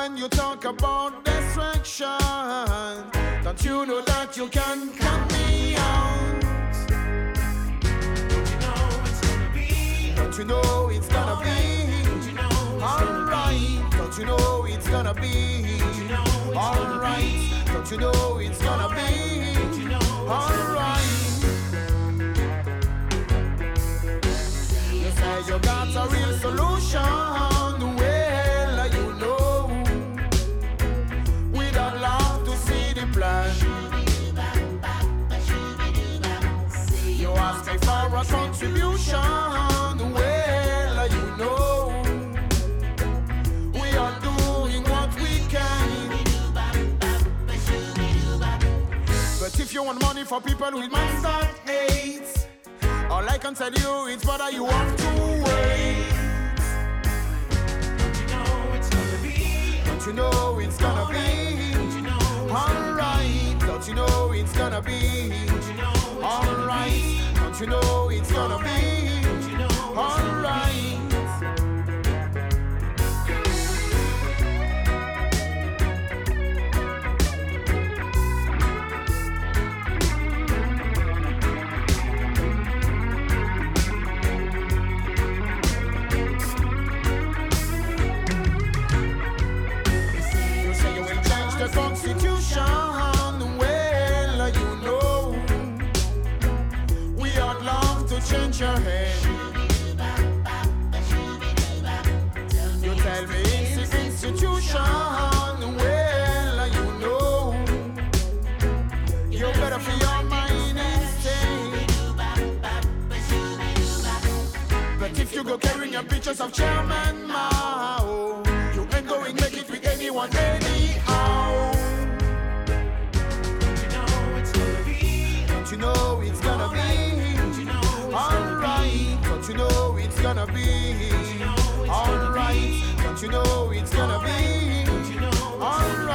when you talk about destruction, don't you know that you can cut me out? Don't you know it's gonna be alright? Don't you know it's gonna be alright? Don't you know it's gonna be alright? You say you got a real solution, the plan. You ask me for a contribution, well, you know, we are doing what we can. But if you want money for people with minds that hate, all I can tell you is brother, you have to wait. You know it's gonna be Don't you know it's gonna be alright? Don't you know it's gonna be alright? Don't you know it's gonna be alright? Your head. You tell me it's the institution. Well, you know, you better feel your mind instead. But if you go carrying your pictures of Chairman Mao, you ain't going make it with anyone anyhow. Don't you know it's gonna be Don't you know it's gonna be gonna be alright? Don't you know it's gonna be alright?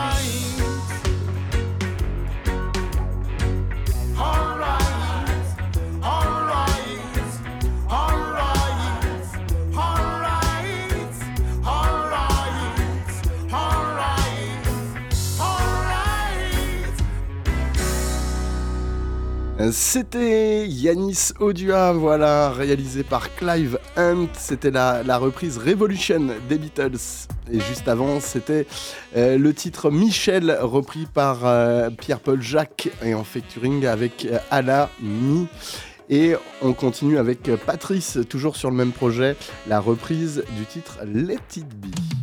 C'était Yanis Odua, voilà, réalisé par Clive Hunt. C'était la, reprise Revolution des Beatles. Et juste avant, c'était euh, le titre Michel, repris par euh, Pierre-Paul Jacques et en featuring avec euh, Mi. Et on continue avec euh, Patrice, toujours sur le même projet, la reprise du titre Let It Be.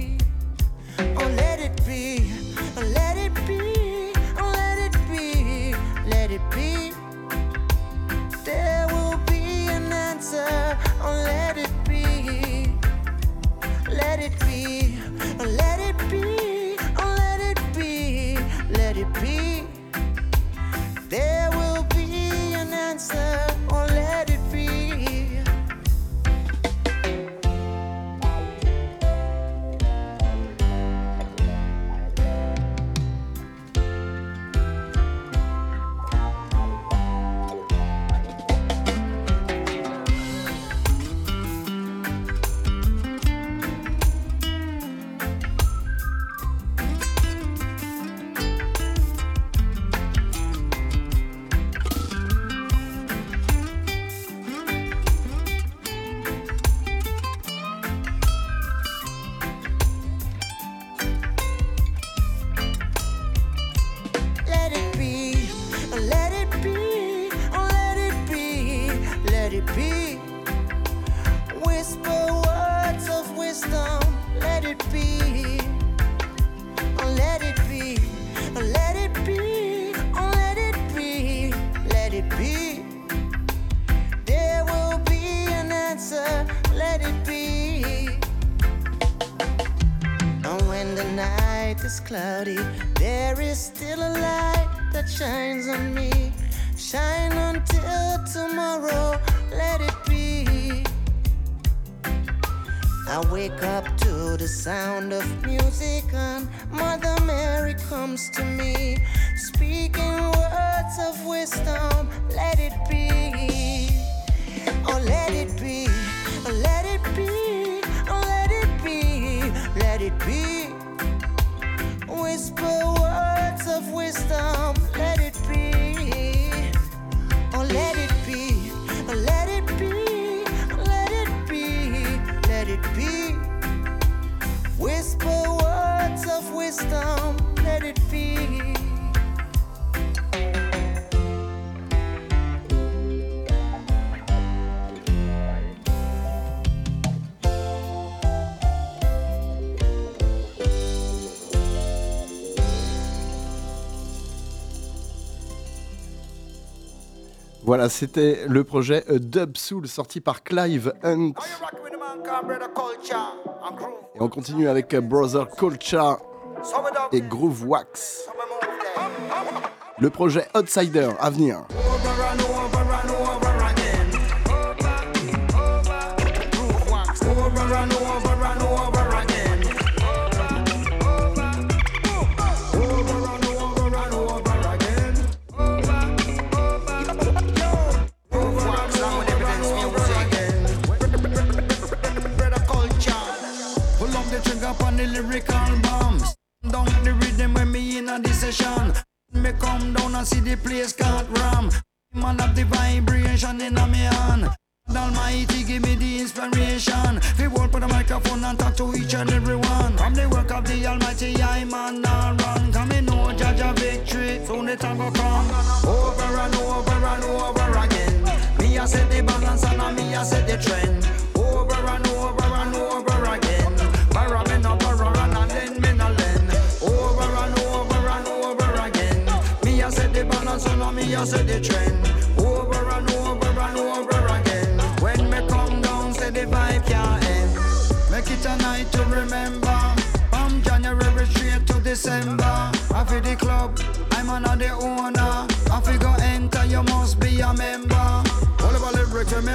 Oh, let it be, let it C'était le projet euh, Dub Soul sorti par Clive Hunt. Et on continue avec euh, Brother Culture et Groove Wax. Le projet Outsider à venir. Session. Me come down and see the place can't ram. Man up the vibration in a me hand. Almighty give me the inspiration. We won't put a microphone and talk to each and everyone. From the work of the Almighty, I man not run. Come in, no judge a victory. Soon the time will come. Over and over and over again. Me I set the balance and me I set the trend. Over and over the balance I set the trend. Over and over and over again. When me come down, say the vibe can't end. Make it a night to remember. From January straight to December. I feel the club, I'm another owner. I figure enter, you must be a member. All of lyrics when me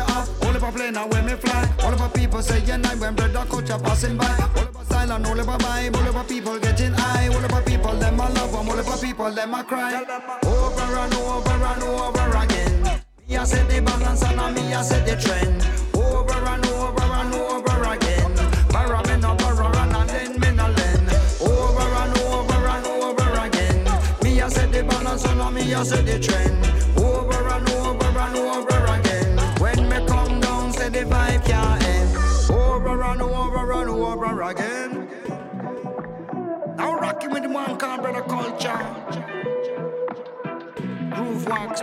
our plane now when me fly. All of our people say yeah, night when brother culture passing by. All of our style and all of our vibe, all of our people getting high. All of our people them I love 'em, all of our people them I cry. Over and over and over again. Me I set the balance and I me I set the trend. Over and over and over again. Barra me no barra and lend me no lend. Over and over and over again. Me I set the balance and I me I set the trend. Over again. Now rocking with the one called brother culture. Groove wax.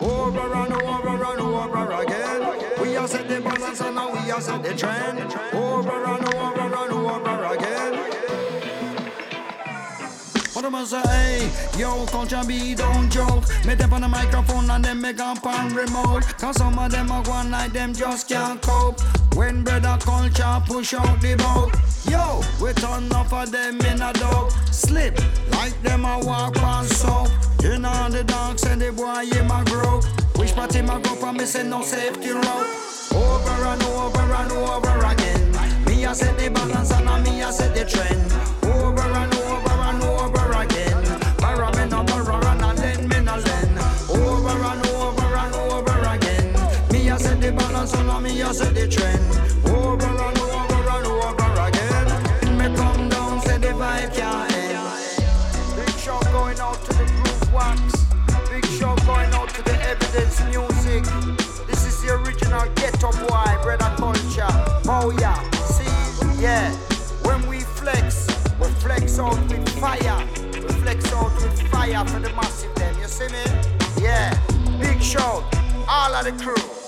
Over and over and over again. We are set the balance and now we are set the trend. Over and over and over again. I say? Hey, yo, culture be don't joke. Me them on the microphone and them make up on remote. Cause some of them are one like them just can't cope. When brother culture push out the boat. Yo, we turn off of them in a dog. Slip like them a walk on soap. In know the dogs and the boy in my grow. Which party my for me say no safety rope. Over and over and over again. Me I set the balance and I me I set the trend. Over and over and I me I set the trend. Over and over and over again. Me come down, say the vibe can't end. Big show going out to the groove wax. Big show going out to the evidence music. This is the original ghetto boy, brother culture. Oh yeah, see, yeah. When we flex, we flex out with fire. We flex out with fire for the massive them. You see me? Yeah. Big show, all of the crew.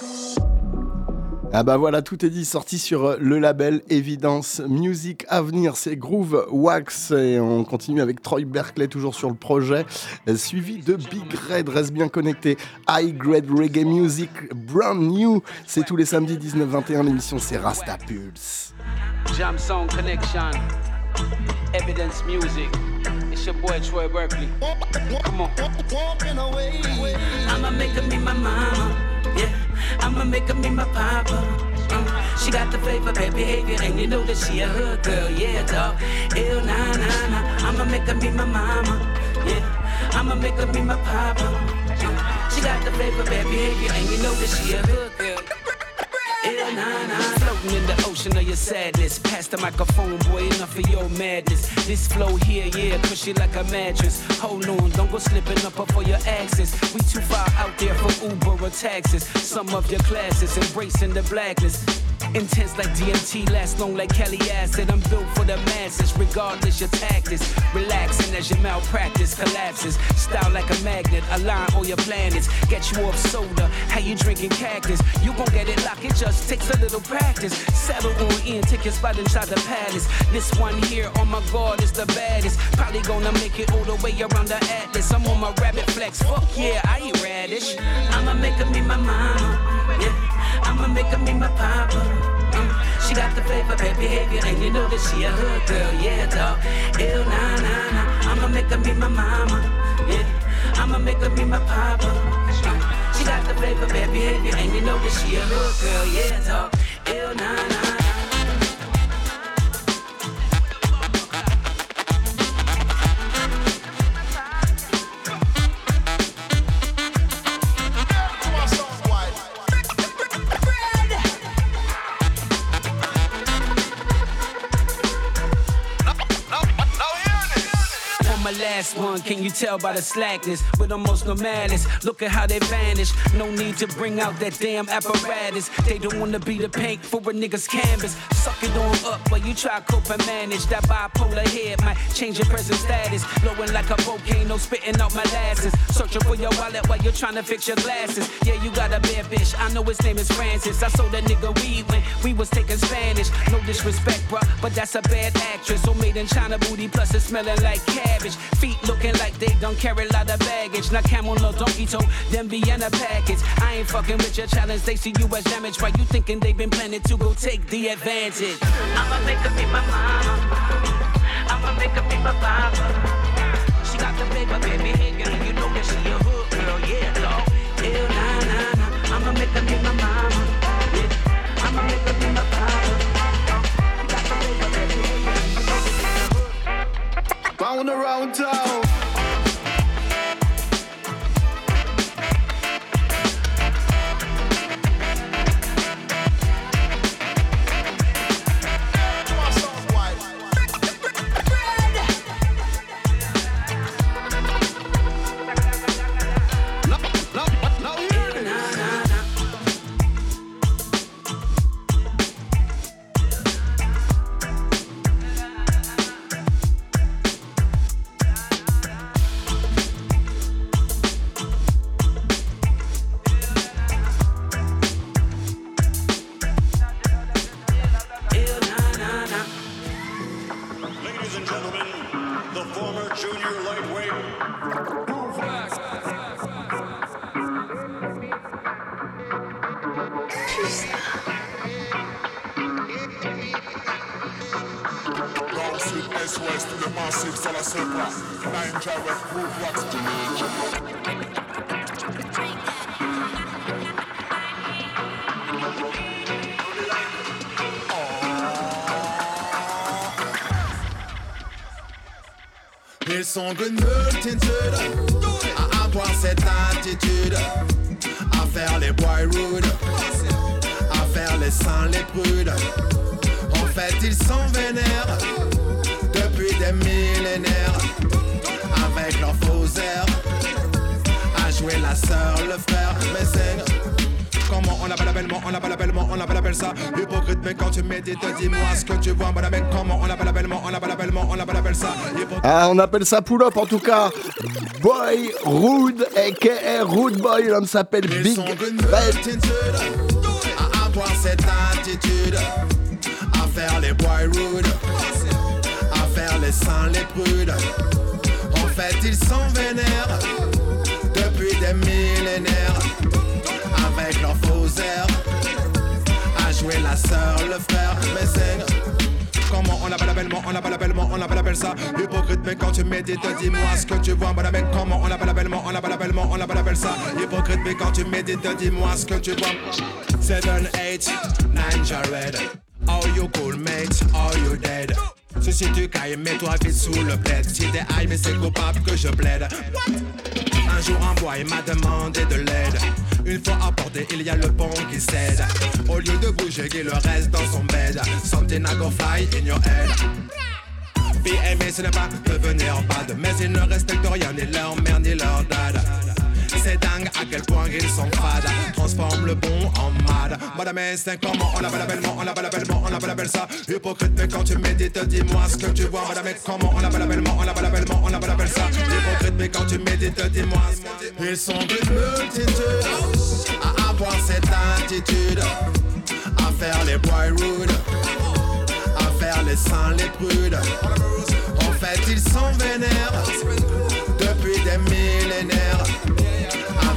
Ah bah voilà, tout est dit, sorti sur euh, le label Evidence Music Avenir, c'est Groove Wax et on continue avec Troy Berkeley toujours sur le projet, euh, suivi de Big Red, reste bien connecté, High Grade Reggae Music, Brand New, c'est tous les samedis 19-21, l'émission c'est Rasta Pulse. Jam Sound Connection, Evidence Music. It's your boy Troy Berkeley. Come on. I'ma make her me my mama. Make her me my papa. Uh, she got the flavor, bad behavior, and you know that she a hood girl. Yeah, dog. Ew, nah, nah, nah. I'ma make her be my mama. Yeah, I'ma make her be my papa. Uh, she got the flavor, bad behavior, and you know that she a hood girl. Ew, nah, nah. Floating in the ocean of your sadness. Pass the microphone, boy, enough of your madness. This flow here, yeah, cushy like a mattress. Hold on, don't go slipping up before your access. We too far out there for Uber or taxes. Some of your classes embracing the blackness. Intense like DMT, last long like Kelly acid. I'm built for the masses, regardless your tactics. Relaxing as your malpractice collapses. Style like a magnet, align all your planets. Get you off soda, how you drinking cactus? You gon' get it locked, it just takes a little practice. Settle on in, take your spot inside the palace. This one here, oh my god, is the baddest. Probably gonna make it all the way around the atlas. I'm on my rabbit flex, fuck yeah, I eat radish. I'ma make her me my mama. Yeah, I'ma make her me my papa. Uh, she got the flavor, bad behavior, and you know that she a hood girl. Yeah, dog. Ew, nah, nah, nah. I'ma make her be my mama. Yeah, I'ma make her be my papa. Uh, she got the flavor, bad behavior, and you know that she a hood girl. Yeah, dog. Ew, nah, nah. Last one, can you tell by the slackness? With almost no malice, look at how they vanish. No need to bring out that damn apparatus. They don't wanna be the paint for a nigga's canvas. Suck it on up while you try cope and manage. That bipolar head might change your present status. Blowing like a volcano, spitting out my lasses. Searching for your wallet while you're trying to fix your glasses. Yeah, you got a bad bitch. I know his name is Francis. I sold that nigga weed when we was taking Spanish. No disrespect, bruh, but that's a bad actress. So made in China booty, plus it's smelling like cabbage. Feet street looking like they don't carry a lot of baggage. Not camel, no donkey toe, them be in a package. I ain't fucking with your challenge, they see you as damage. Why you thinking they been planning to go take the advantage? I'ma make her be my mama. I'ma make her be my papa. She got the paper, baby, hey girl, you know that she a hood girl, yeah, Round around town. Ils sont good multitude à avoir cette attitude, à faire les boy rude, à faire les saints les prudes. En fait, ils sont vénères. Depuis des millénaires, avec leurs faux airs, à jouer la sœur, le frère, mais c'est Comment on appelle bellement, on appelle bellement, on appelle ça. Hypocrite mais quand tu médites dis-moi ce que tu vois Madame comment. On appelle bellement, on appelle bellement, on appelle ça. Ah, on appelle ça pull-up en tout cas. Boy Rude, aka Rude Boy, l'homme s'appelle Big à avoir cette attitude, à faire les boy rude, à faire les saints les prudes. En fait, ils sont vénères. Depuis des millénaires, avec leurs faux airs, à jouer la sœur, le frère, mais c'est Comment on appelle bellement, on appelle bellement, on appelle ça. Hypocrite mais quand tu médites dis-moi ce que tu vois. Madame comment on appelle bellement, on appelle bellement, on appelle ça. Hypocrite mais quand tu médites dis-moi ce que tu vois. 7, 8, 9 Jared Are you cool mate, are you dead? Si tu cailles, mets-toi vite sous le plaid. Si t'es high mais c'est coupable que je plaide. Un jour un il m'a demandé de l'aide Une fois apporté il y a le pont qui cède. Au lieu de bouger il reste dans son bed. Something I go fly in your head aimer ce n'est pas devenir bad. Mais ils ne respectent rien ni leur mère ni leur dad c'est dingue à quel point ils sont fades. Transforme le bon en mal Madame c'est comment on appelle bellement On appelle bellement, on appelle ça. Hypocrite mais quand tu médites dis-moi ce que tu vois. Madame comment on appelle bellement On appelle bellement, on appelle ça. Hypocrite mais quand tu médites dis-moi Ils sont d'une multitude À avoir cette attitude. À faire les boy rude À faire les saints les prudes. En fait ils sont vénères. Depuis des millénaires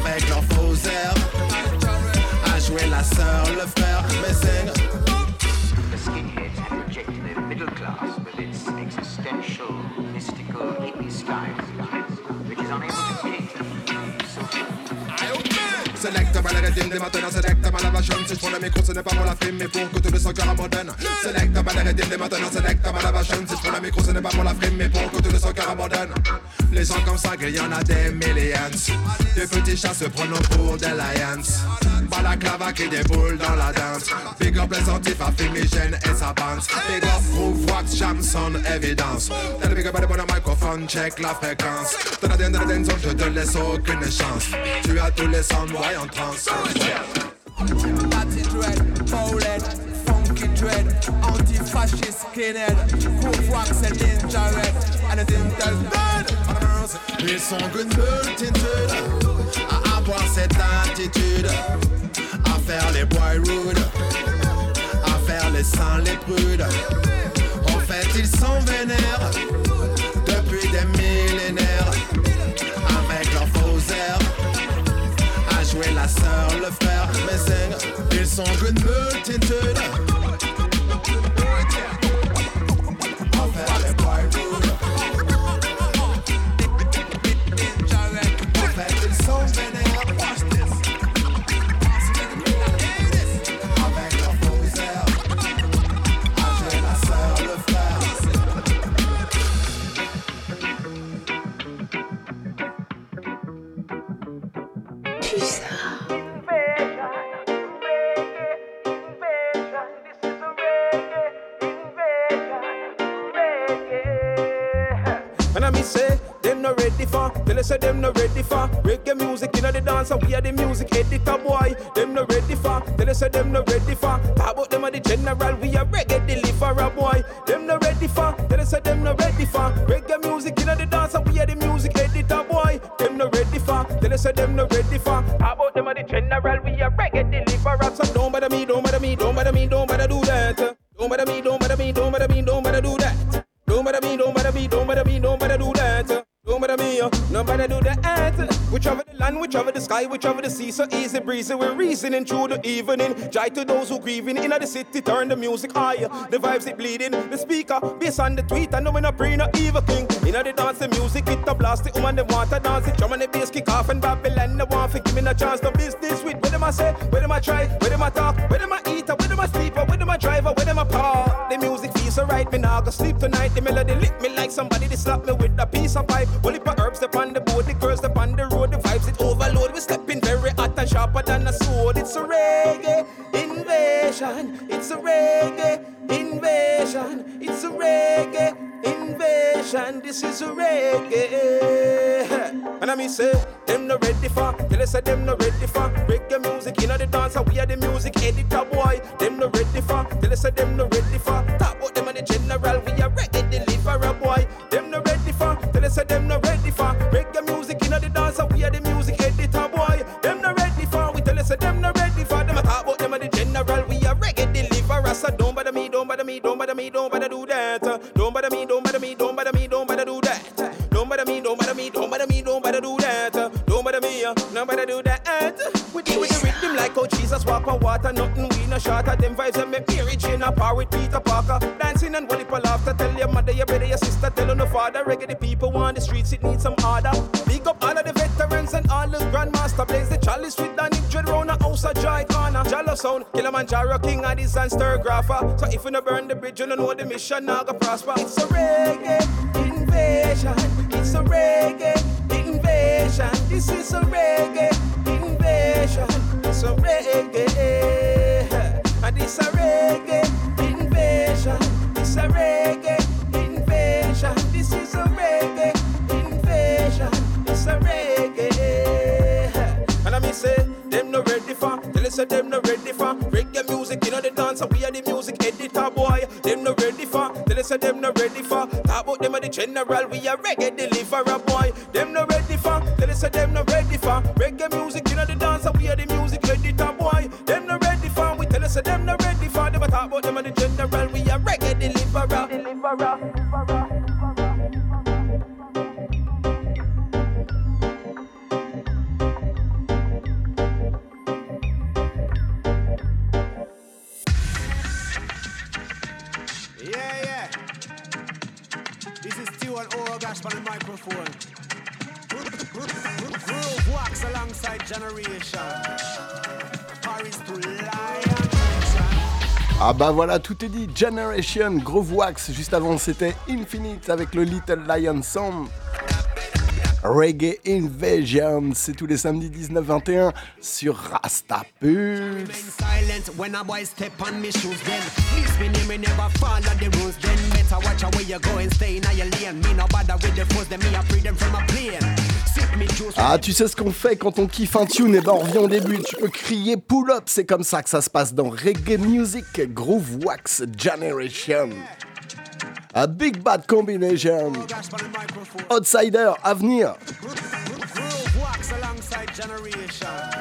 avec leurs faux airs À jouer la sœur, le frère, mais c'est The skinheads have middle class with its existential, mystical hippie style, which is unable Select mal les rythmes, maintenant select mal la Si je prends le micro ce n'est pas pour la film mais pour que tout le son cœur abandonne Select mal les rythmes, maintenant select mal la Si je prends le micro ce n'est pas pour la mais pour que tout le son cœur abandonne Les gens comme ça, il y en a des millions. Des petits chats se prennent pour des lions. Balaclava qui déboule dans la danse Big up les antifas, fumigène et sa bande Big up Groove Wax, Jamson, évidence. Tell big up à bon microphone, check la fréquence. Dans la den, dans la den, je te laisse aucune chance. Tu as tous les sons, en transe Natty dread, bowlehead, funky dread, anti-fascist skinhead, groove wax and ninja red, and the intel dead. Ils sont good multitude À avoir cette attitude. À faire les boy rude. À faire les saints les prudes. En fait ils sont vénères jouer la sœur, le frère, mes aigles, ils sont d'une multitude. No ready for. Reggae music you know the dance and we are the music editor boy. Them no ready for. Tell us them no ready for. So easy breezy. We're reasoning through the evening. Joy to those who grieving in the city, turn the music higher. The vibes it bleeding, the speaker bass on the tweet. I know we not pre no evil king. In the dance, the music it a blast it. Woman them want to dance it, drum and the bass kick off and Babylon. They want to give me a chance to business with. Where them I say, where them I try, where them I talk, where them I eat, where them I sleep, where them I drive, where them I park. The music feels so right, me now go sleep tonight. The melody lick me like somebody they slap me with a piece of pipe. Well, herbs upon the board, the girls upon the road, the vibes it overload. We stepping sharper than a sword. It's a reggae invasion. It's a reggae invasion. It's a reggae invasion. This is a reggae. And I mean say, this and stir grapher. So if you no burn the bridge, you don't know the mission, now go prosper. It's voilà, tout est dit. Generation, Groove Wax. Juste avant, c'était Infinite avec le Little Lion Song. Reggae Invasion, c'est tous les samedis 19-21 sur Rasta Pulse. Ah, tu sais ce qu'on fait quand on kiffe un tune Et ben on revient au début. Tu peux crier pull up. C'est comme ça que ça se passe dans Reggae Music Groove Wax Generation. A big bad combination. Outsider, avenir. Groove Wax alongside Generation.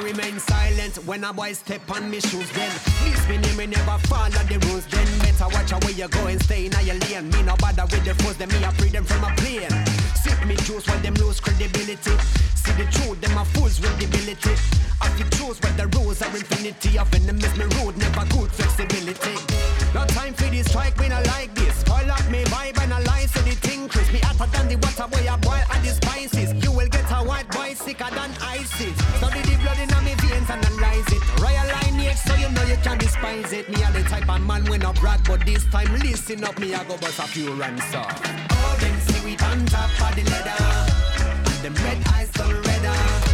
I remain silent when a boy step on me shoes. Then this me name me never follow the rules. Then better watch out where you go and stay in your lane. Me no bother with the foes, then me I free them from a plane. Sip me juice while them lose credibility. See the truth, them a fools with ability. I fi choose where the rules are infinity. Of enemies me rude, never good flexibility. No time for this strike, me not like this. Spoil up me vibe and a lie, so the thing crisp. Me hotter than the water boy, I boil at the spices. You will get a white boy sicker than ISIS. Study the so you know you can despise it. Me are the type of man when I brag, but this time listen up, me I go bust a few ransom. Oh, them see we on top of the ladder, and them red eyes turn redder.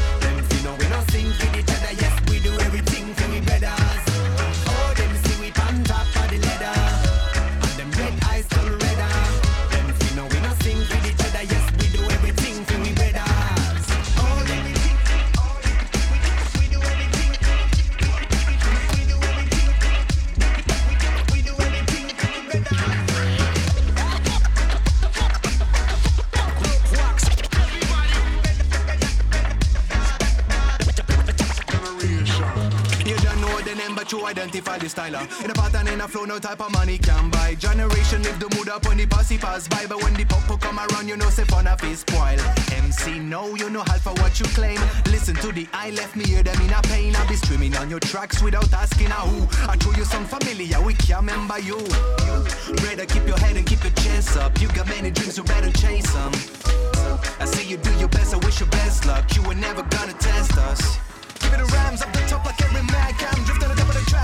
But you identify the styler. In a pattern, in a flow, no type of money can buy. Generation live the mood up when the posse pass by. But when the popo come around, you know, say fun of is spoil. MC, no, you know half of what you claim. Listen to the I left me hear them in a pain. I'll be streaming on your tracks without asking a who. I throw you some familiar, we can't remember you. Better keep your head and keep your chest up. You got many dreams, you better chase them. I see you do your best, I wish you best luck. You were never gonna test us. Give it a rhymes up the top like every mad cam. Drift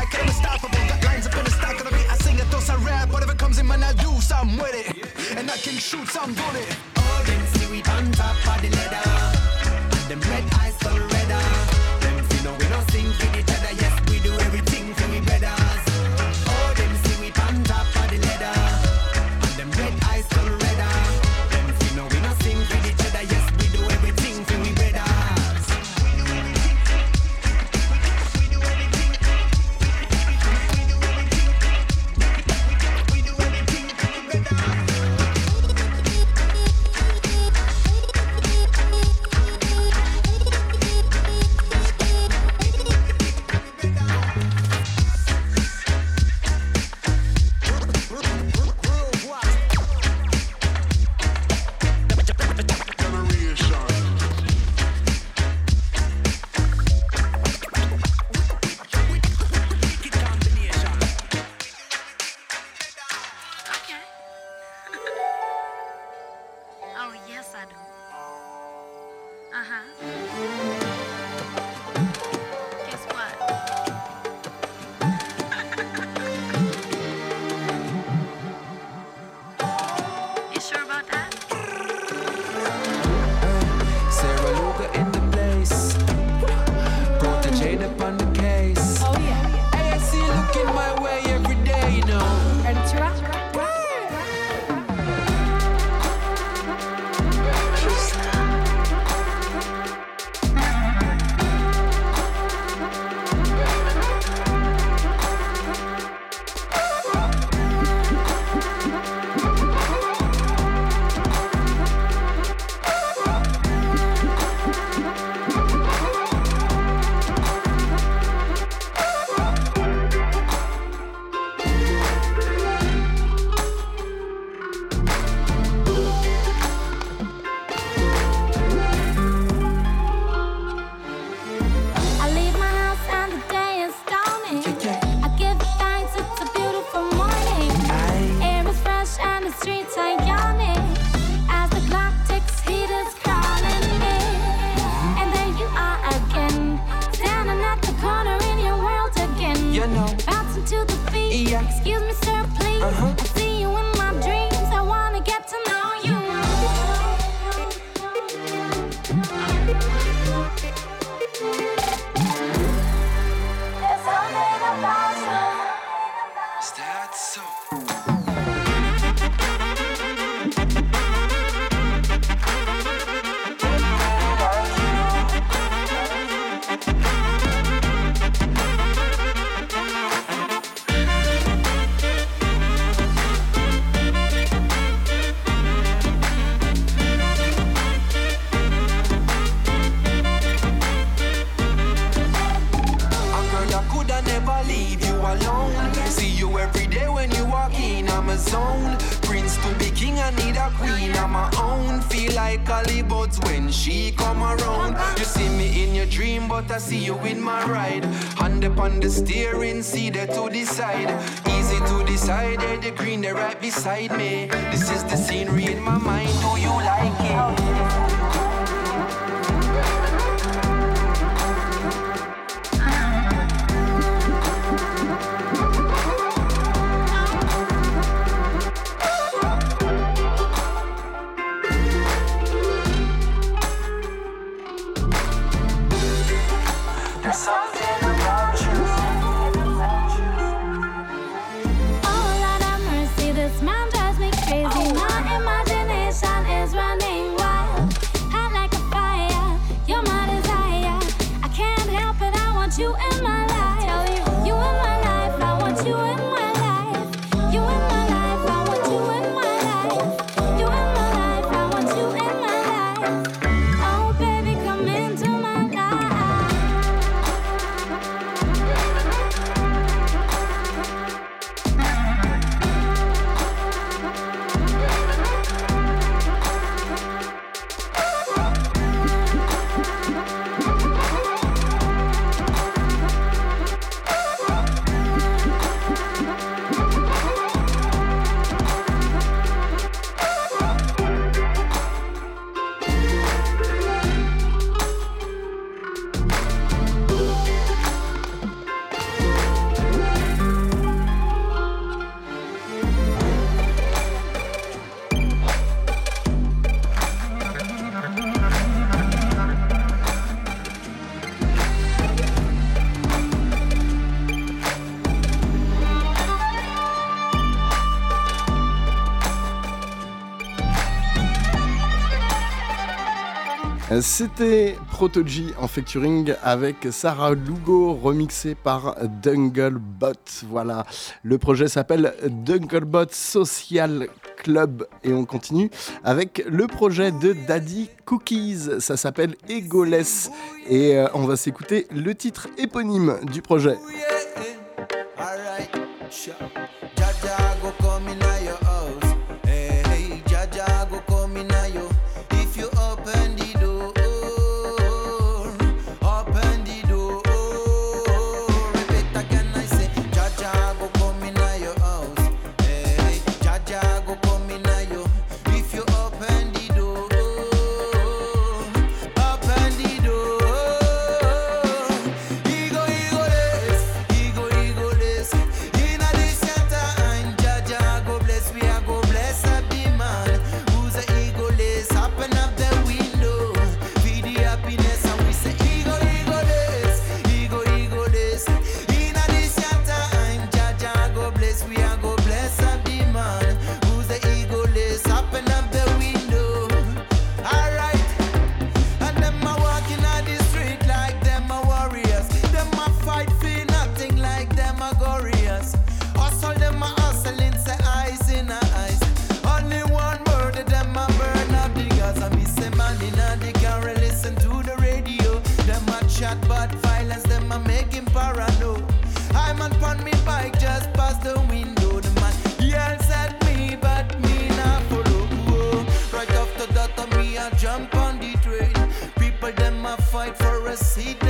track, I'm unstoppable. Got lines up in the stack of beat. I sing it, those I rap. Whatever comes in, man, I do something with it. And I can shoot some bullet. Oh, them see we on top of the ladder, them red eyes turn redder. C'était Protoji en featuring avec Sarah Lugo, remixé par Dunglebot. Voilà, le projet s'appelle Dunglebot Social Club et on continue avec le projet de Daddy Cookies. Ça s'appelle Egoless et euh, on va s'écouter le titre éponyme du projet. Oh eh. proceed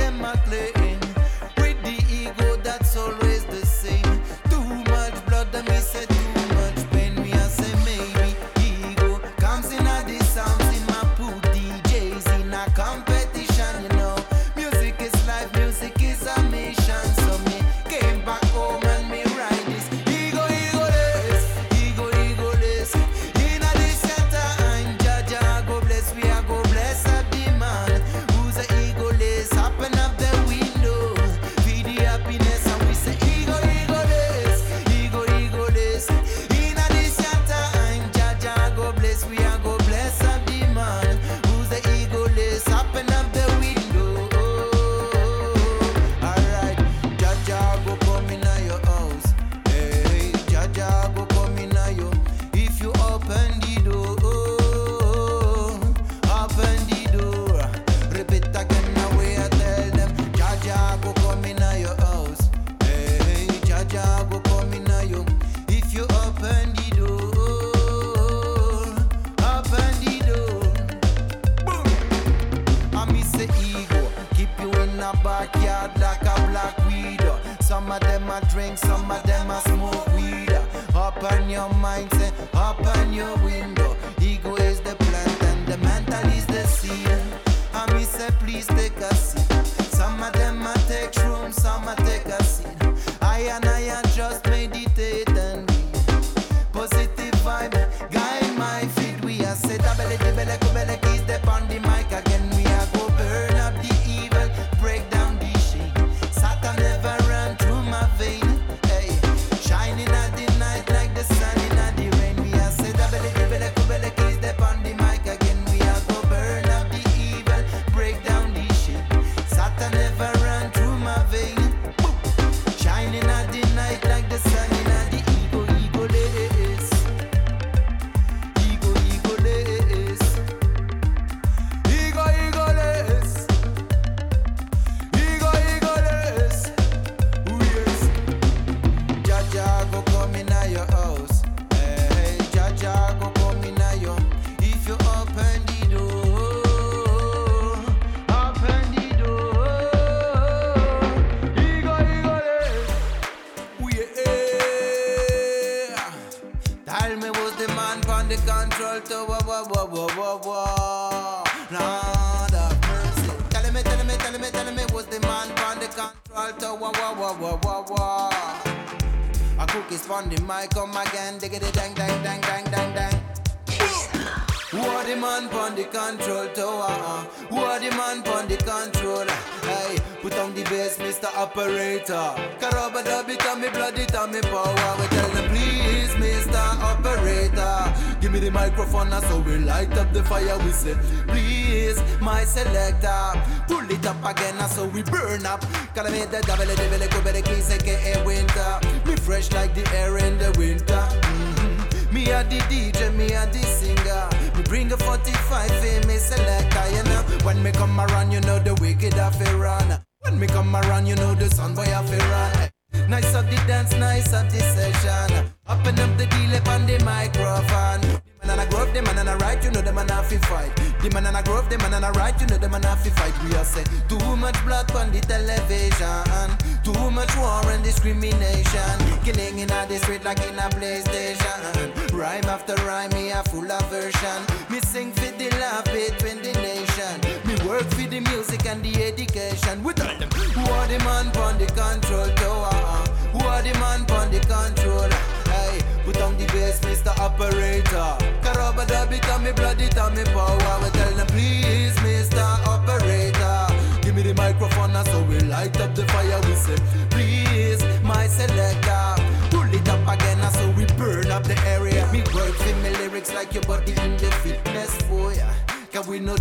the double double.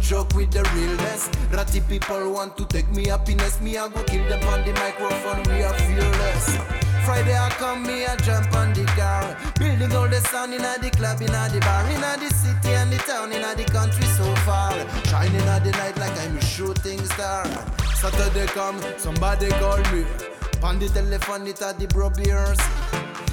joke with the realness. Ratty people want to take me happiness. Me, I go kill them on the microphone. We are fearless. Friday I come, me I jump on the car Building all the sound inna the club, inna the bar Inna the city and the town, inna the country so far Shining at the night like I'm a shooting star Saturday come, somebody call me On the telephone, it at the bro beers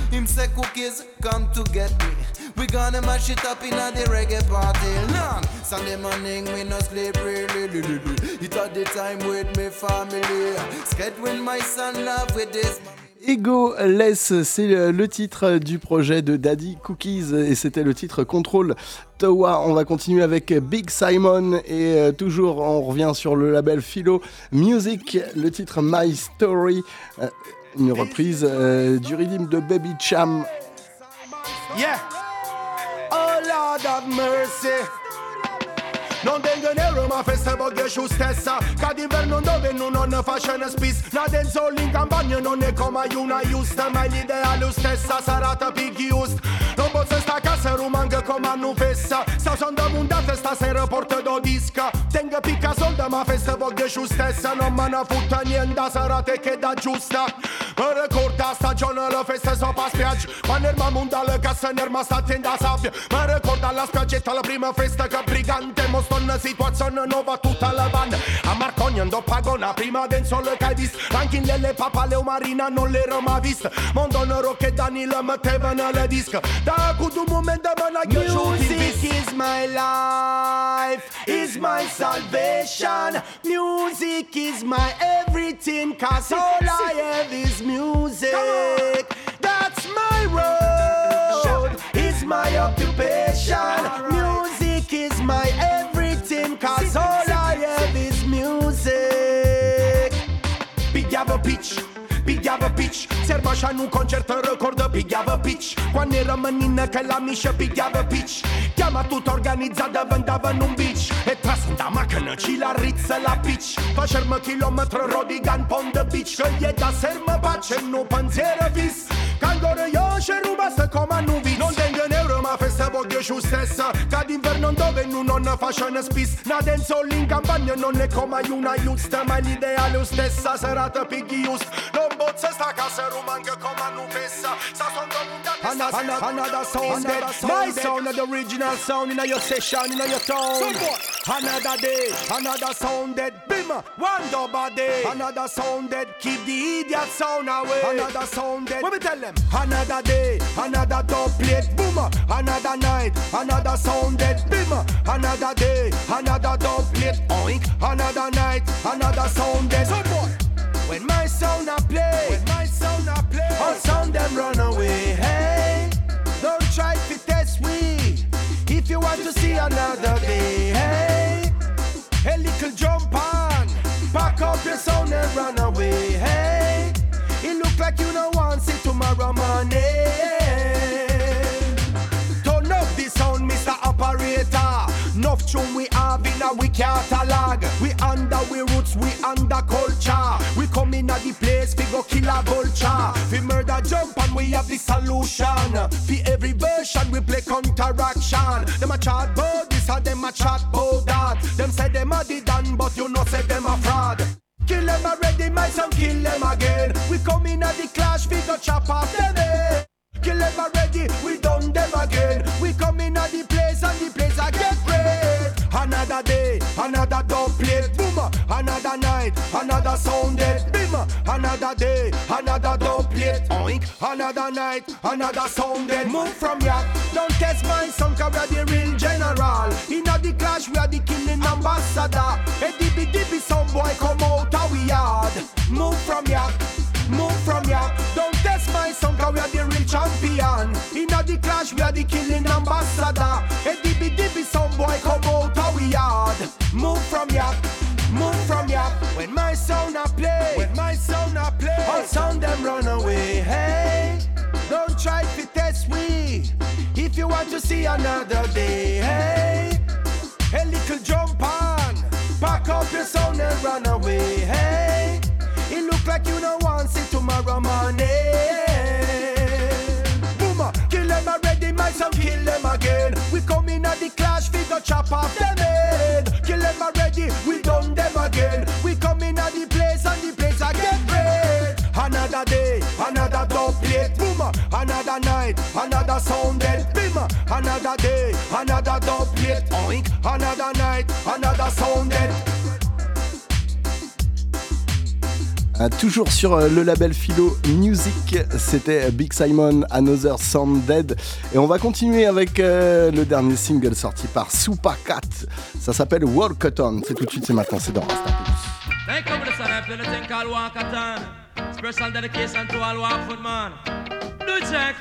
Him say cookies, come to get me We gonna mash it up in a the reggae party. Long Sunday morning, we no sleep really. Li, all the time with me family. Scared when my son love with this. Ego Less, c'est euh, le titre du projet de Daddy Cookies et c'était le titre Control Towa. On va continuer avec Big Simon et euh, toujours on revient sur le label Philo Music, le titre My Story, euh, une reprise du rythme de Baby Cham. Yeah. Lord have mercy. Non tengo nero ma festa voglio su stessa Che d'inverno dove non ho faccio una spis La denso in campagna non è come una giusta Ma l'idea è lo stessa sarà ta piggy used Non acasă casa coma nu vesa Sau să dăm un dată sta se raportă do disca. Tenga pica solda ma festa voglio de justessa Non mă n-a niente nienda să che da giusta. Mă stagione la festa sau pa spiagi Ma nerma mundală ca să nerma sta tenda sabbia. Mă recorda la spiagge la prima festa che brigante. Mo stonna situazione nova tutta la banda. A Marcogna ndo pagona prima del sol che ai visto Rankin lele papale o marina non le mai vista Mondonă roche che Danilo metteva nelle le disc. Da cu questo momento me la Music is my life, is my salvation. Music is my everything, cause all I have is music. That's my road, is my occupation. Music is my everything, cause all I have is music. Pigliava pitch, pigliava pitch Serva așa nu concertă recordă pigliava pitch Quando era menina che la miscia pigliava pitch Chiama tutto organizzata vendava in un beach E trasanda macchina ci la rizza la pitch Facem chilometri rodigan pon the beach Că e da sermă pace, nu pensiero vis. Quando io și ruba să coma nu vis Non tengo un euro ma festa voglio giù stessa Ca d'inverno dove non facciano spis. Na in campagna non è come una giusta Ma l'ideale è stessa serata Non bozza sta casa rumanca come nu fessa. Sta sono Another, another, sound dead. My sound of the original sound in your session, in your town. Another day, another sound dead. Bim, one double day. Another sound dead. Keep the idiot sound away. Another sound dead. What me tell them? Another day, another dub plate. Boom, another night, another sound dead. Bim, another day, another dub plate. Oink, another night, another sound dead. When my sound I play, when my sound I play, all sound them run away. Hey, try to test me if you want to see another day. Hey, a little jump on, pack up your sound and run away. Hey, it look like you don't want see tomorrow morning. Turn up the sound, Mr. Operator. Enough tune we have in a we catalog. We under we roots, we under culture. The place, we go kill a vulture. We murder jump and we have the solution. For every version we play counteraction. Them a chat about this and them a chat about that. Them say them a the done, but you know say them a fraud. Kill them already, my son, kill them again. We come in at the clash, we go chop off them head. Kill them already, we done them again. We come in at the place and the place I get red. Another day, another boom. Another night, another sound dead, bim. Another day, another dub plate, oink. Another night, another sound dead. Move from ya, don't test my song, cause we are the real general. In the clash, we are the killing ambassador. A dibby dibby, some boy come out of we yard. Move from ya. Move from ya, don't test my song, cause we are the real champion. In the clash, we are the killing ambassador. A dibby dibby, some boy come out of we yard. Move from ya, my sound I play, when my sound I play, all sound them run away. Hey, don't try to test we. If you want to see another day, hey, a little jump on, pack up your sound and run away. Hey. It look like you don't want see tomorrow morning. Boom, kill them already, my son, kill them again. We come in at the clash, we go chop off them head. Kill them already, we another sound dead, bim. Another day, another dub plate, oink. Another night, another sound dead. Ah, toujours sur euh, le label Philo Music, c'était Big Simon, Another Sound Dead. Et on va continuer avec euh, le dernier single sorti par Super Cat. Ça s'appelle Walk It On. C'est tout de suite, c'est maintenant, c'est dans Rasta. Special dedication to all man. Do check.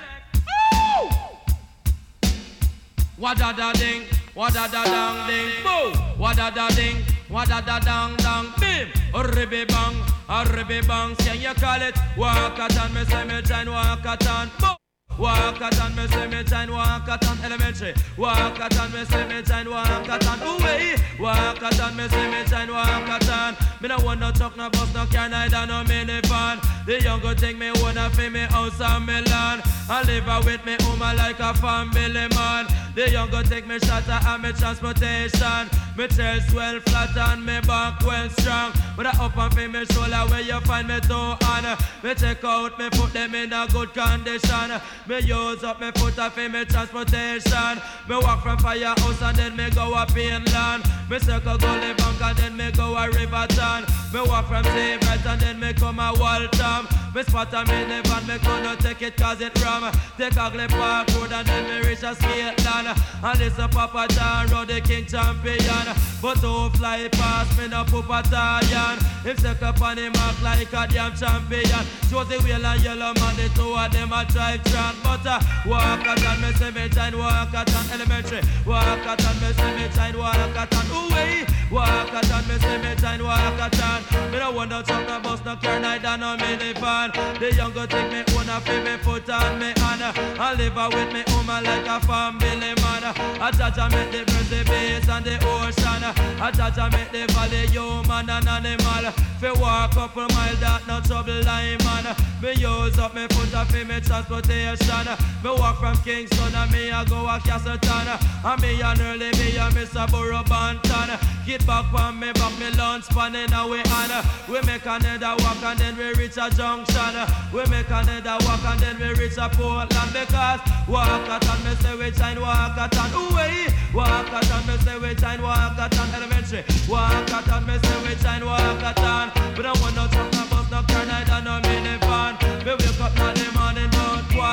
Wada da ding, wada da dang ding, boo. Wada da ding, wada da dang dang, bim. Ribby bang, a ribby bang. Can you call it Walkathon? Me say me join Walkathon, boo. Walkathon, me say me join Walkathon Elementary. Walkathon, me say me join Walkathon. Wee. Walkathon, me say me join Walkathon. Me no want no truck, no bus, no car, neither no minivan. The younger thing me wanna feel me house and me land. I live out with me woman like a family man. The younger take me shelter and me transportation. Me chest well flat and me back well strong. But I up and feel me shoulder where you find me toe on. Me check out me put them in a good condition. Me use up me foot and feel me transportation. Me walk from firehouse and then me go up inland. Me circle Gully Bank and then me go a Riverton. Me walk from Save Right and then me come a Waltham. Me spot a mini van, me gonna take it cause it ram. Take a Glen Park Road and then me reach a Skateland. And listen Papa John Road, the king champion. But who fly past me no poop battalion. Him take up on him mark like a damn champion. Josey Wales and Yellowman, the two of them a drive tran. But walk at and me say me time walk at and elementary. Walk at and me say me time walk at and ooh way. Walk at and me say me time walk at and. Me no wonder truck no bus no car neither no minivan. The younger take me own a feel me foot on me hand. I live a with me woman like a family man. I judge I make the birds, the bass and the ocean. I judge I make the valley human and animal. Fi walk couple mile that no trouble line man. Me use up me foot a fi me transportation. Me walk from Kingston and me a go a Castleton. And me and early me a miss a Burro Banton. Get back on me back me lunch pan in a way on. We make another walk and then we reach a junction. We make another walk and then we reach a Portland because walk at and me say we shine walk at and ooh hey. Walk at and me say we shine walk at and elementary. Walk at and me say we shine walk at and. We don't want no no bus, no neither no minivan. We wake up now the morning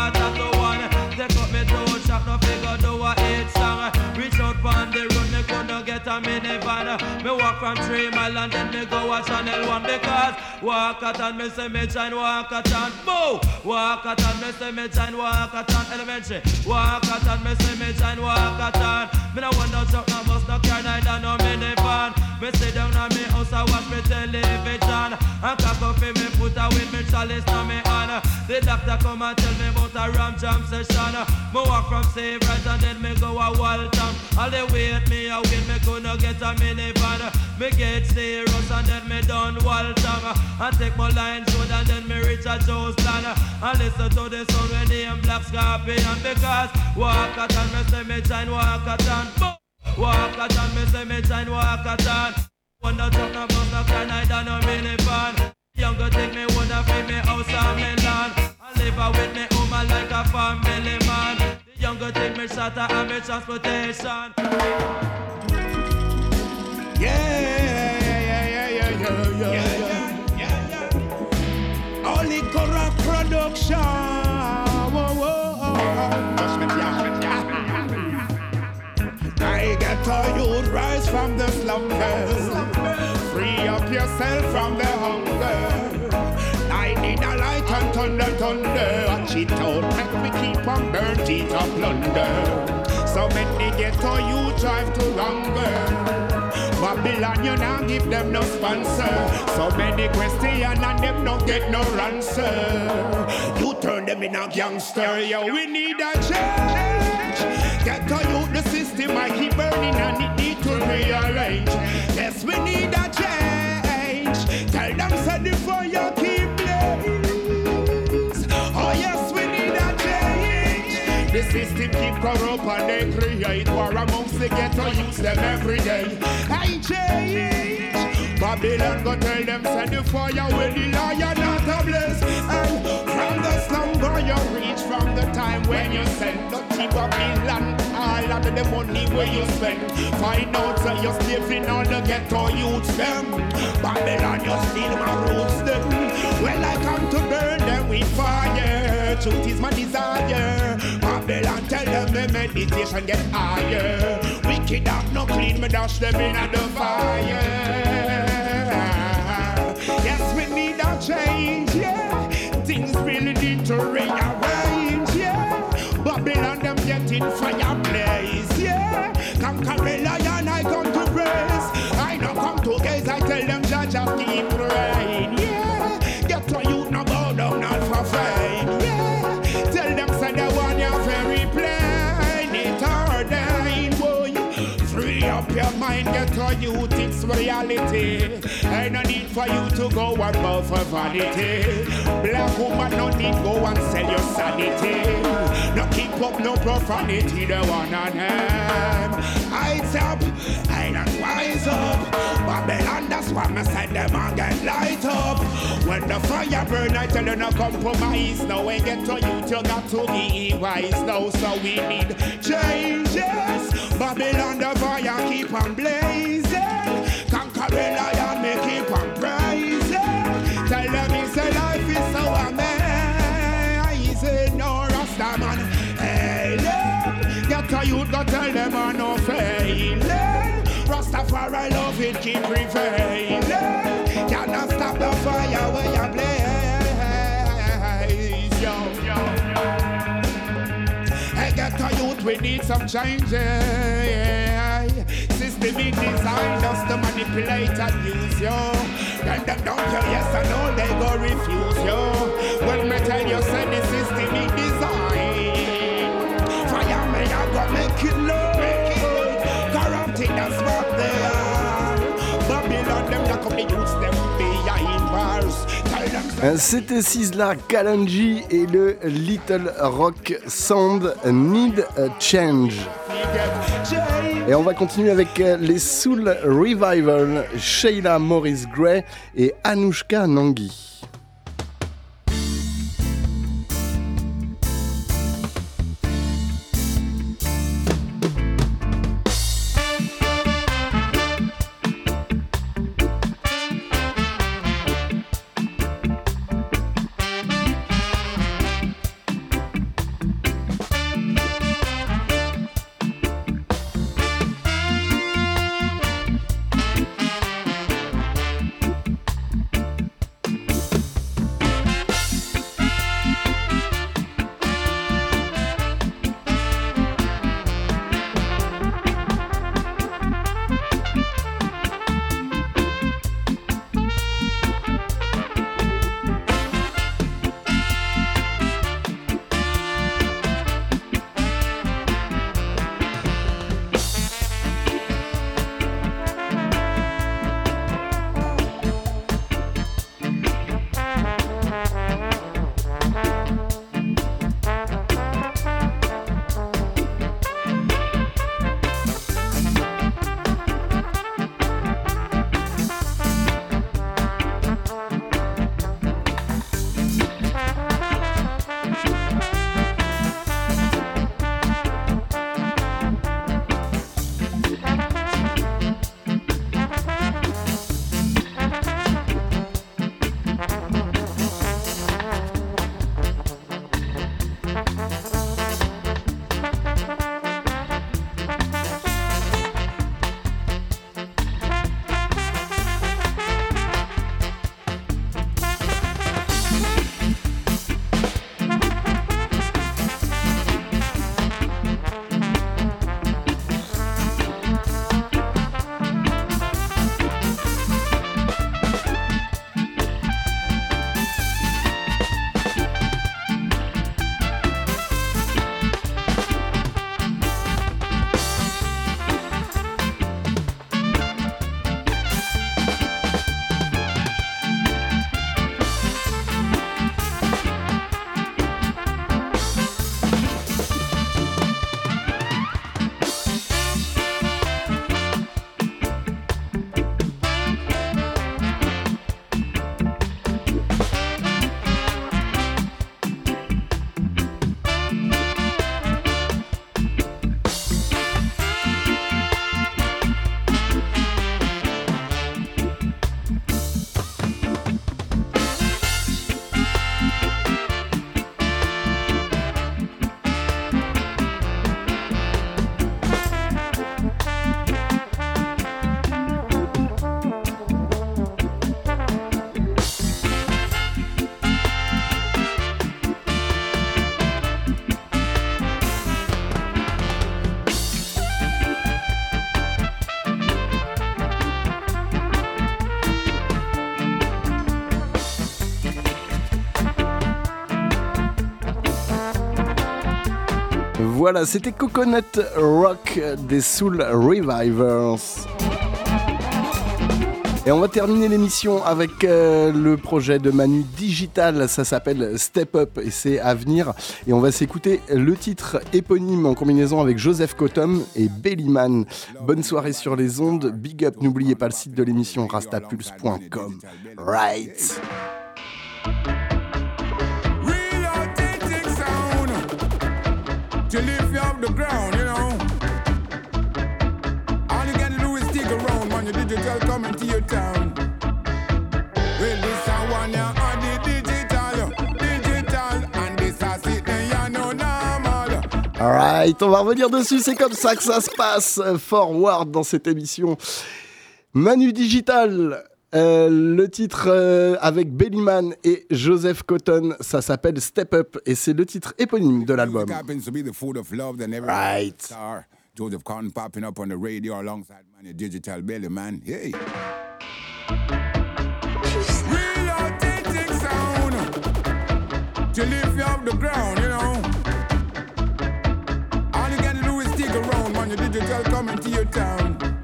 about quarter to one. Take up me toe shop, no figure do a eight song. Reach out on the road, me could get a minivan. Me walk from Three Mile and then me go a Channel One because walk at and me say me shine walk at and move. Walk at and me say me shine walk at and elementary. Walk at and me say me shine walk at and. Me no want no truck, no bus, no car, neither no minivan. Me sit down on me house, I watch me television. And cock up in me foot, I with me chalice on me hand. The doctor come and tell me about a ram jam session. Me walk from Save Right and then me go a Waltham. All they wait me, I wait me gonna get a minivan. Me get serious and then me done Waltham. And take my line road and then me reach a Joestown. And listen to the song when name Black Scorpion because walk at and me say me shine walk at and. Walk at and me say me shine walk at and. The truck no bus no car neither no minivan. Younger take me wanna feel me house and me land. I live a with me woman like a family man. The younger take me shelter and me transportation. Yeah, yeah, yeah, yeah, yeah, yeah, yeah, yeah. Only corrupt production. Whoa, whoa, yeah, yeah. I get a youth rise from the slumbers. Free up yourself from the hunger. Thunder, thunder. Watch it out, make me keep on burning up plunder. So many ghetto you drive to hunger. Babylon, you now give them no sponsor. So many questions and them no get no answer. You turn them in a gangster, yo. We need a change. Get to you the system, I keep burning and it need to rearrange. Yes, we need a change. The system keep corrupt and they create war amongst the ghetto youths them every day. I change. Babylon go tell them say the fire will the lion not a blaze. And from the slumber you reach from the time when you send the of Babylon. All of the money where you spend. Find out that you're slaving on the ghetto youths them. Babylon you steal my roots them. Well I come to burn them with fire. Truth is my desire. Babylon tell them the meditation get higher. Wicked up no clean, me dash them in the fire. Yes, we need a change, yeah. Things really need to rearrange, yeah. Babylon them getting fireplace, reality. Ain't no need for you to go and above for vanity. Black woman no need go and sell your sanity. No keep up no profanity, the one on them. Heights up, I don't wise up. Babylon, that's why me said them and get light up. When the fire burn, I tell you no compromise. Now when get to youth, you got to be wise now. So we need changes. Babylon, the fire keep on blazing. Conquering lion, me keep on praising. Tell them it's a life is so amazing. No Rasta man, hey, get a youth, go tell them I'm no failing. Rastafari love it keep prevailing. Cannot stop the fire when you blaze. Yo, yo. Hey, get a youth, we need some changes. System in design just to manipulate and use you. Then them don't care, yes, I know they go refuse you. C'était Sizzla Kalanji et le Little Rock Sound Need a Change. Et on va continuer avec euh, les Soul Revival, Sheila Morris Gray et Anushka Nangui. Voilà, c'était Coconut Rock des Soul Revivers. Et on va terminer l'émission avec euh, le projet de Manu Digital. Ça s'appelle Step Up et c'est à venir. Et on va s'écouter le titre éponyme en combinaison avec Joseph Cottom et Bellyman. Bonne soirée sur les ondes. Big up. N'oubliez pas le site de l'émission rastapulse.com. Right. On va revenir dessus, c'est comme ça que ça se passe. Forward dans cette émission. Manu Digital, euh, le titre euh, avec Bellyman et Joseph Cotton, ça s'appelle Step Up et c'est le titre éponyme de l'album. Right. Joseph Cotton popping up on the radio alongside man, your digital belly man. Hey. Real authentic sound to lift you off the ground, you know. All you gotta do is stick around when your digital coming to your town.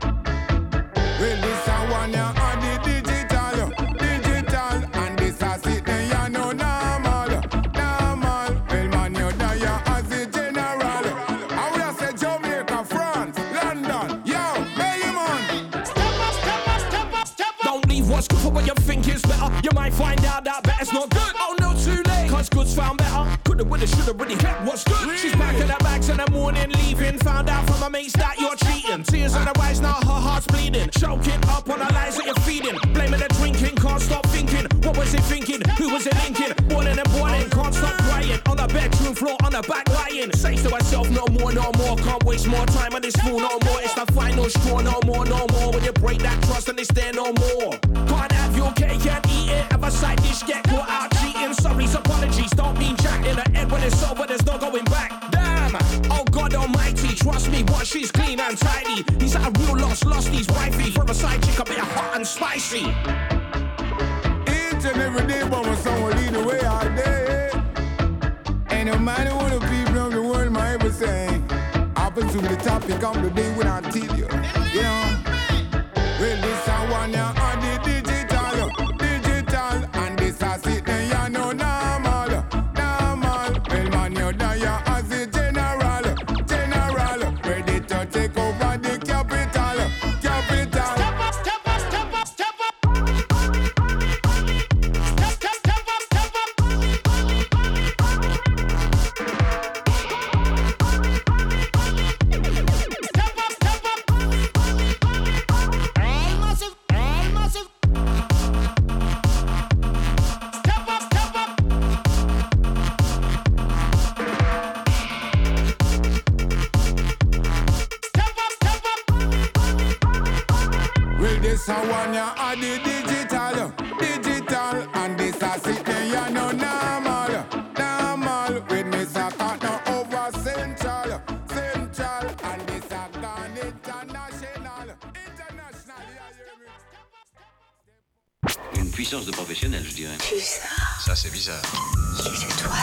Better. You might find out that better's not good. Oh, no, too late. Cause good's found better. Coulda, woulda, shoulda, really kept what's good. She's back in her bags in the morning, leaving. Found out from her mates that you're cheating. Tears in her eyes, now her heart's bleeding. Choking up on the lies that you're feeding. Blaming the drinking, can't stop. What was it thinking? Who was it linking? Boiling and boiling, can't stop crying. On the bedroom floor, on the back lying. Say to herself, no more, no more. Can't waste more time on this fool, no more. It's the final straw, no more, no more. When you break that trust and it's there no more. Can't have your cake and eat it. Have a side dish, get caught out cheating. Sorry's apologies, don't mean jack in the end, when it's over. There's no going back. Damn, oh God Almighty, trust me, but she's clean and tidy. He's at a real loss, lost his wifey from a side chick, a bit hot and spicy. Each every day, but my son will lead the way all day. And no matter what the people of the world might ever say, happens to the topic of the day when I tell you, you know. Well, this I want ya on the digital, digital, and this I sit there, you know, normal, normal. With me, Saka, no over central, central, and this I gone international, international. Une puissance de professionnel, je dirais. Plus ça. Ça, c'est bizarre. C'est toi.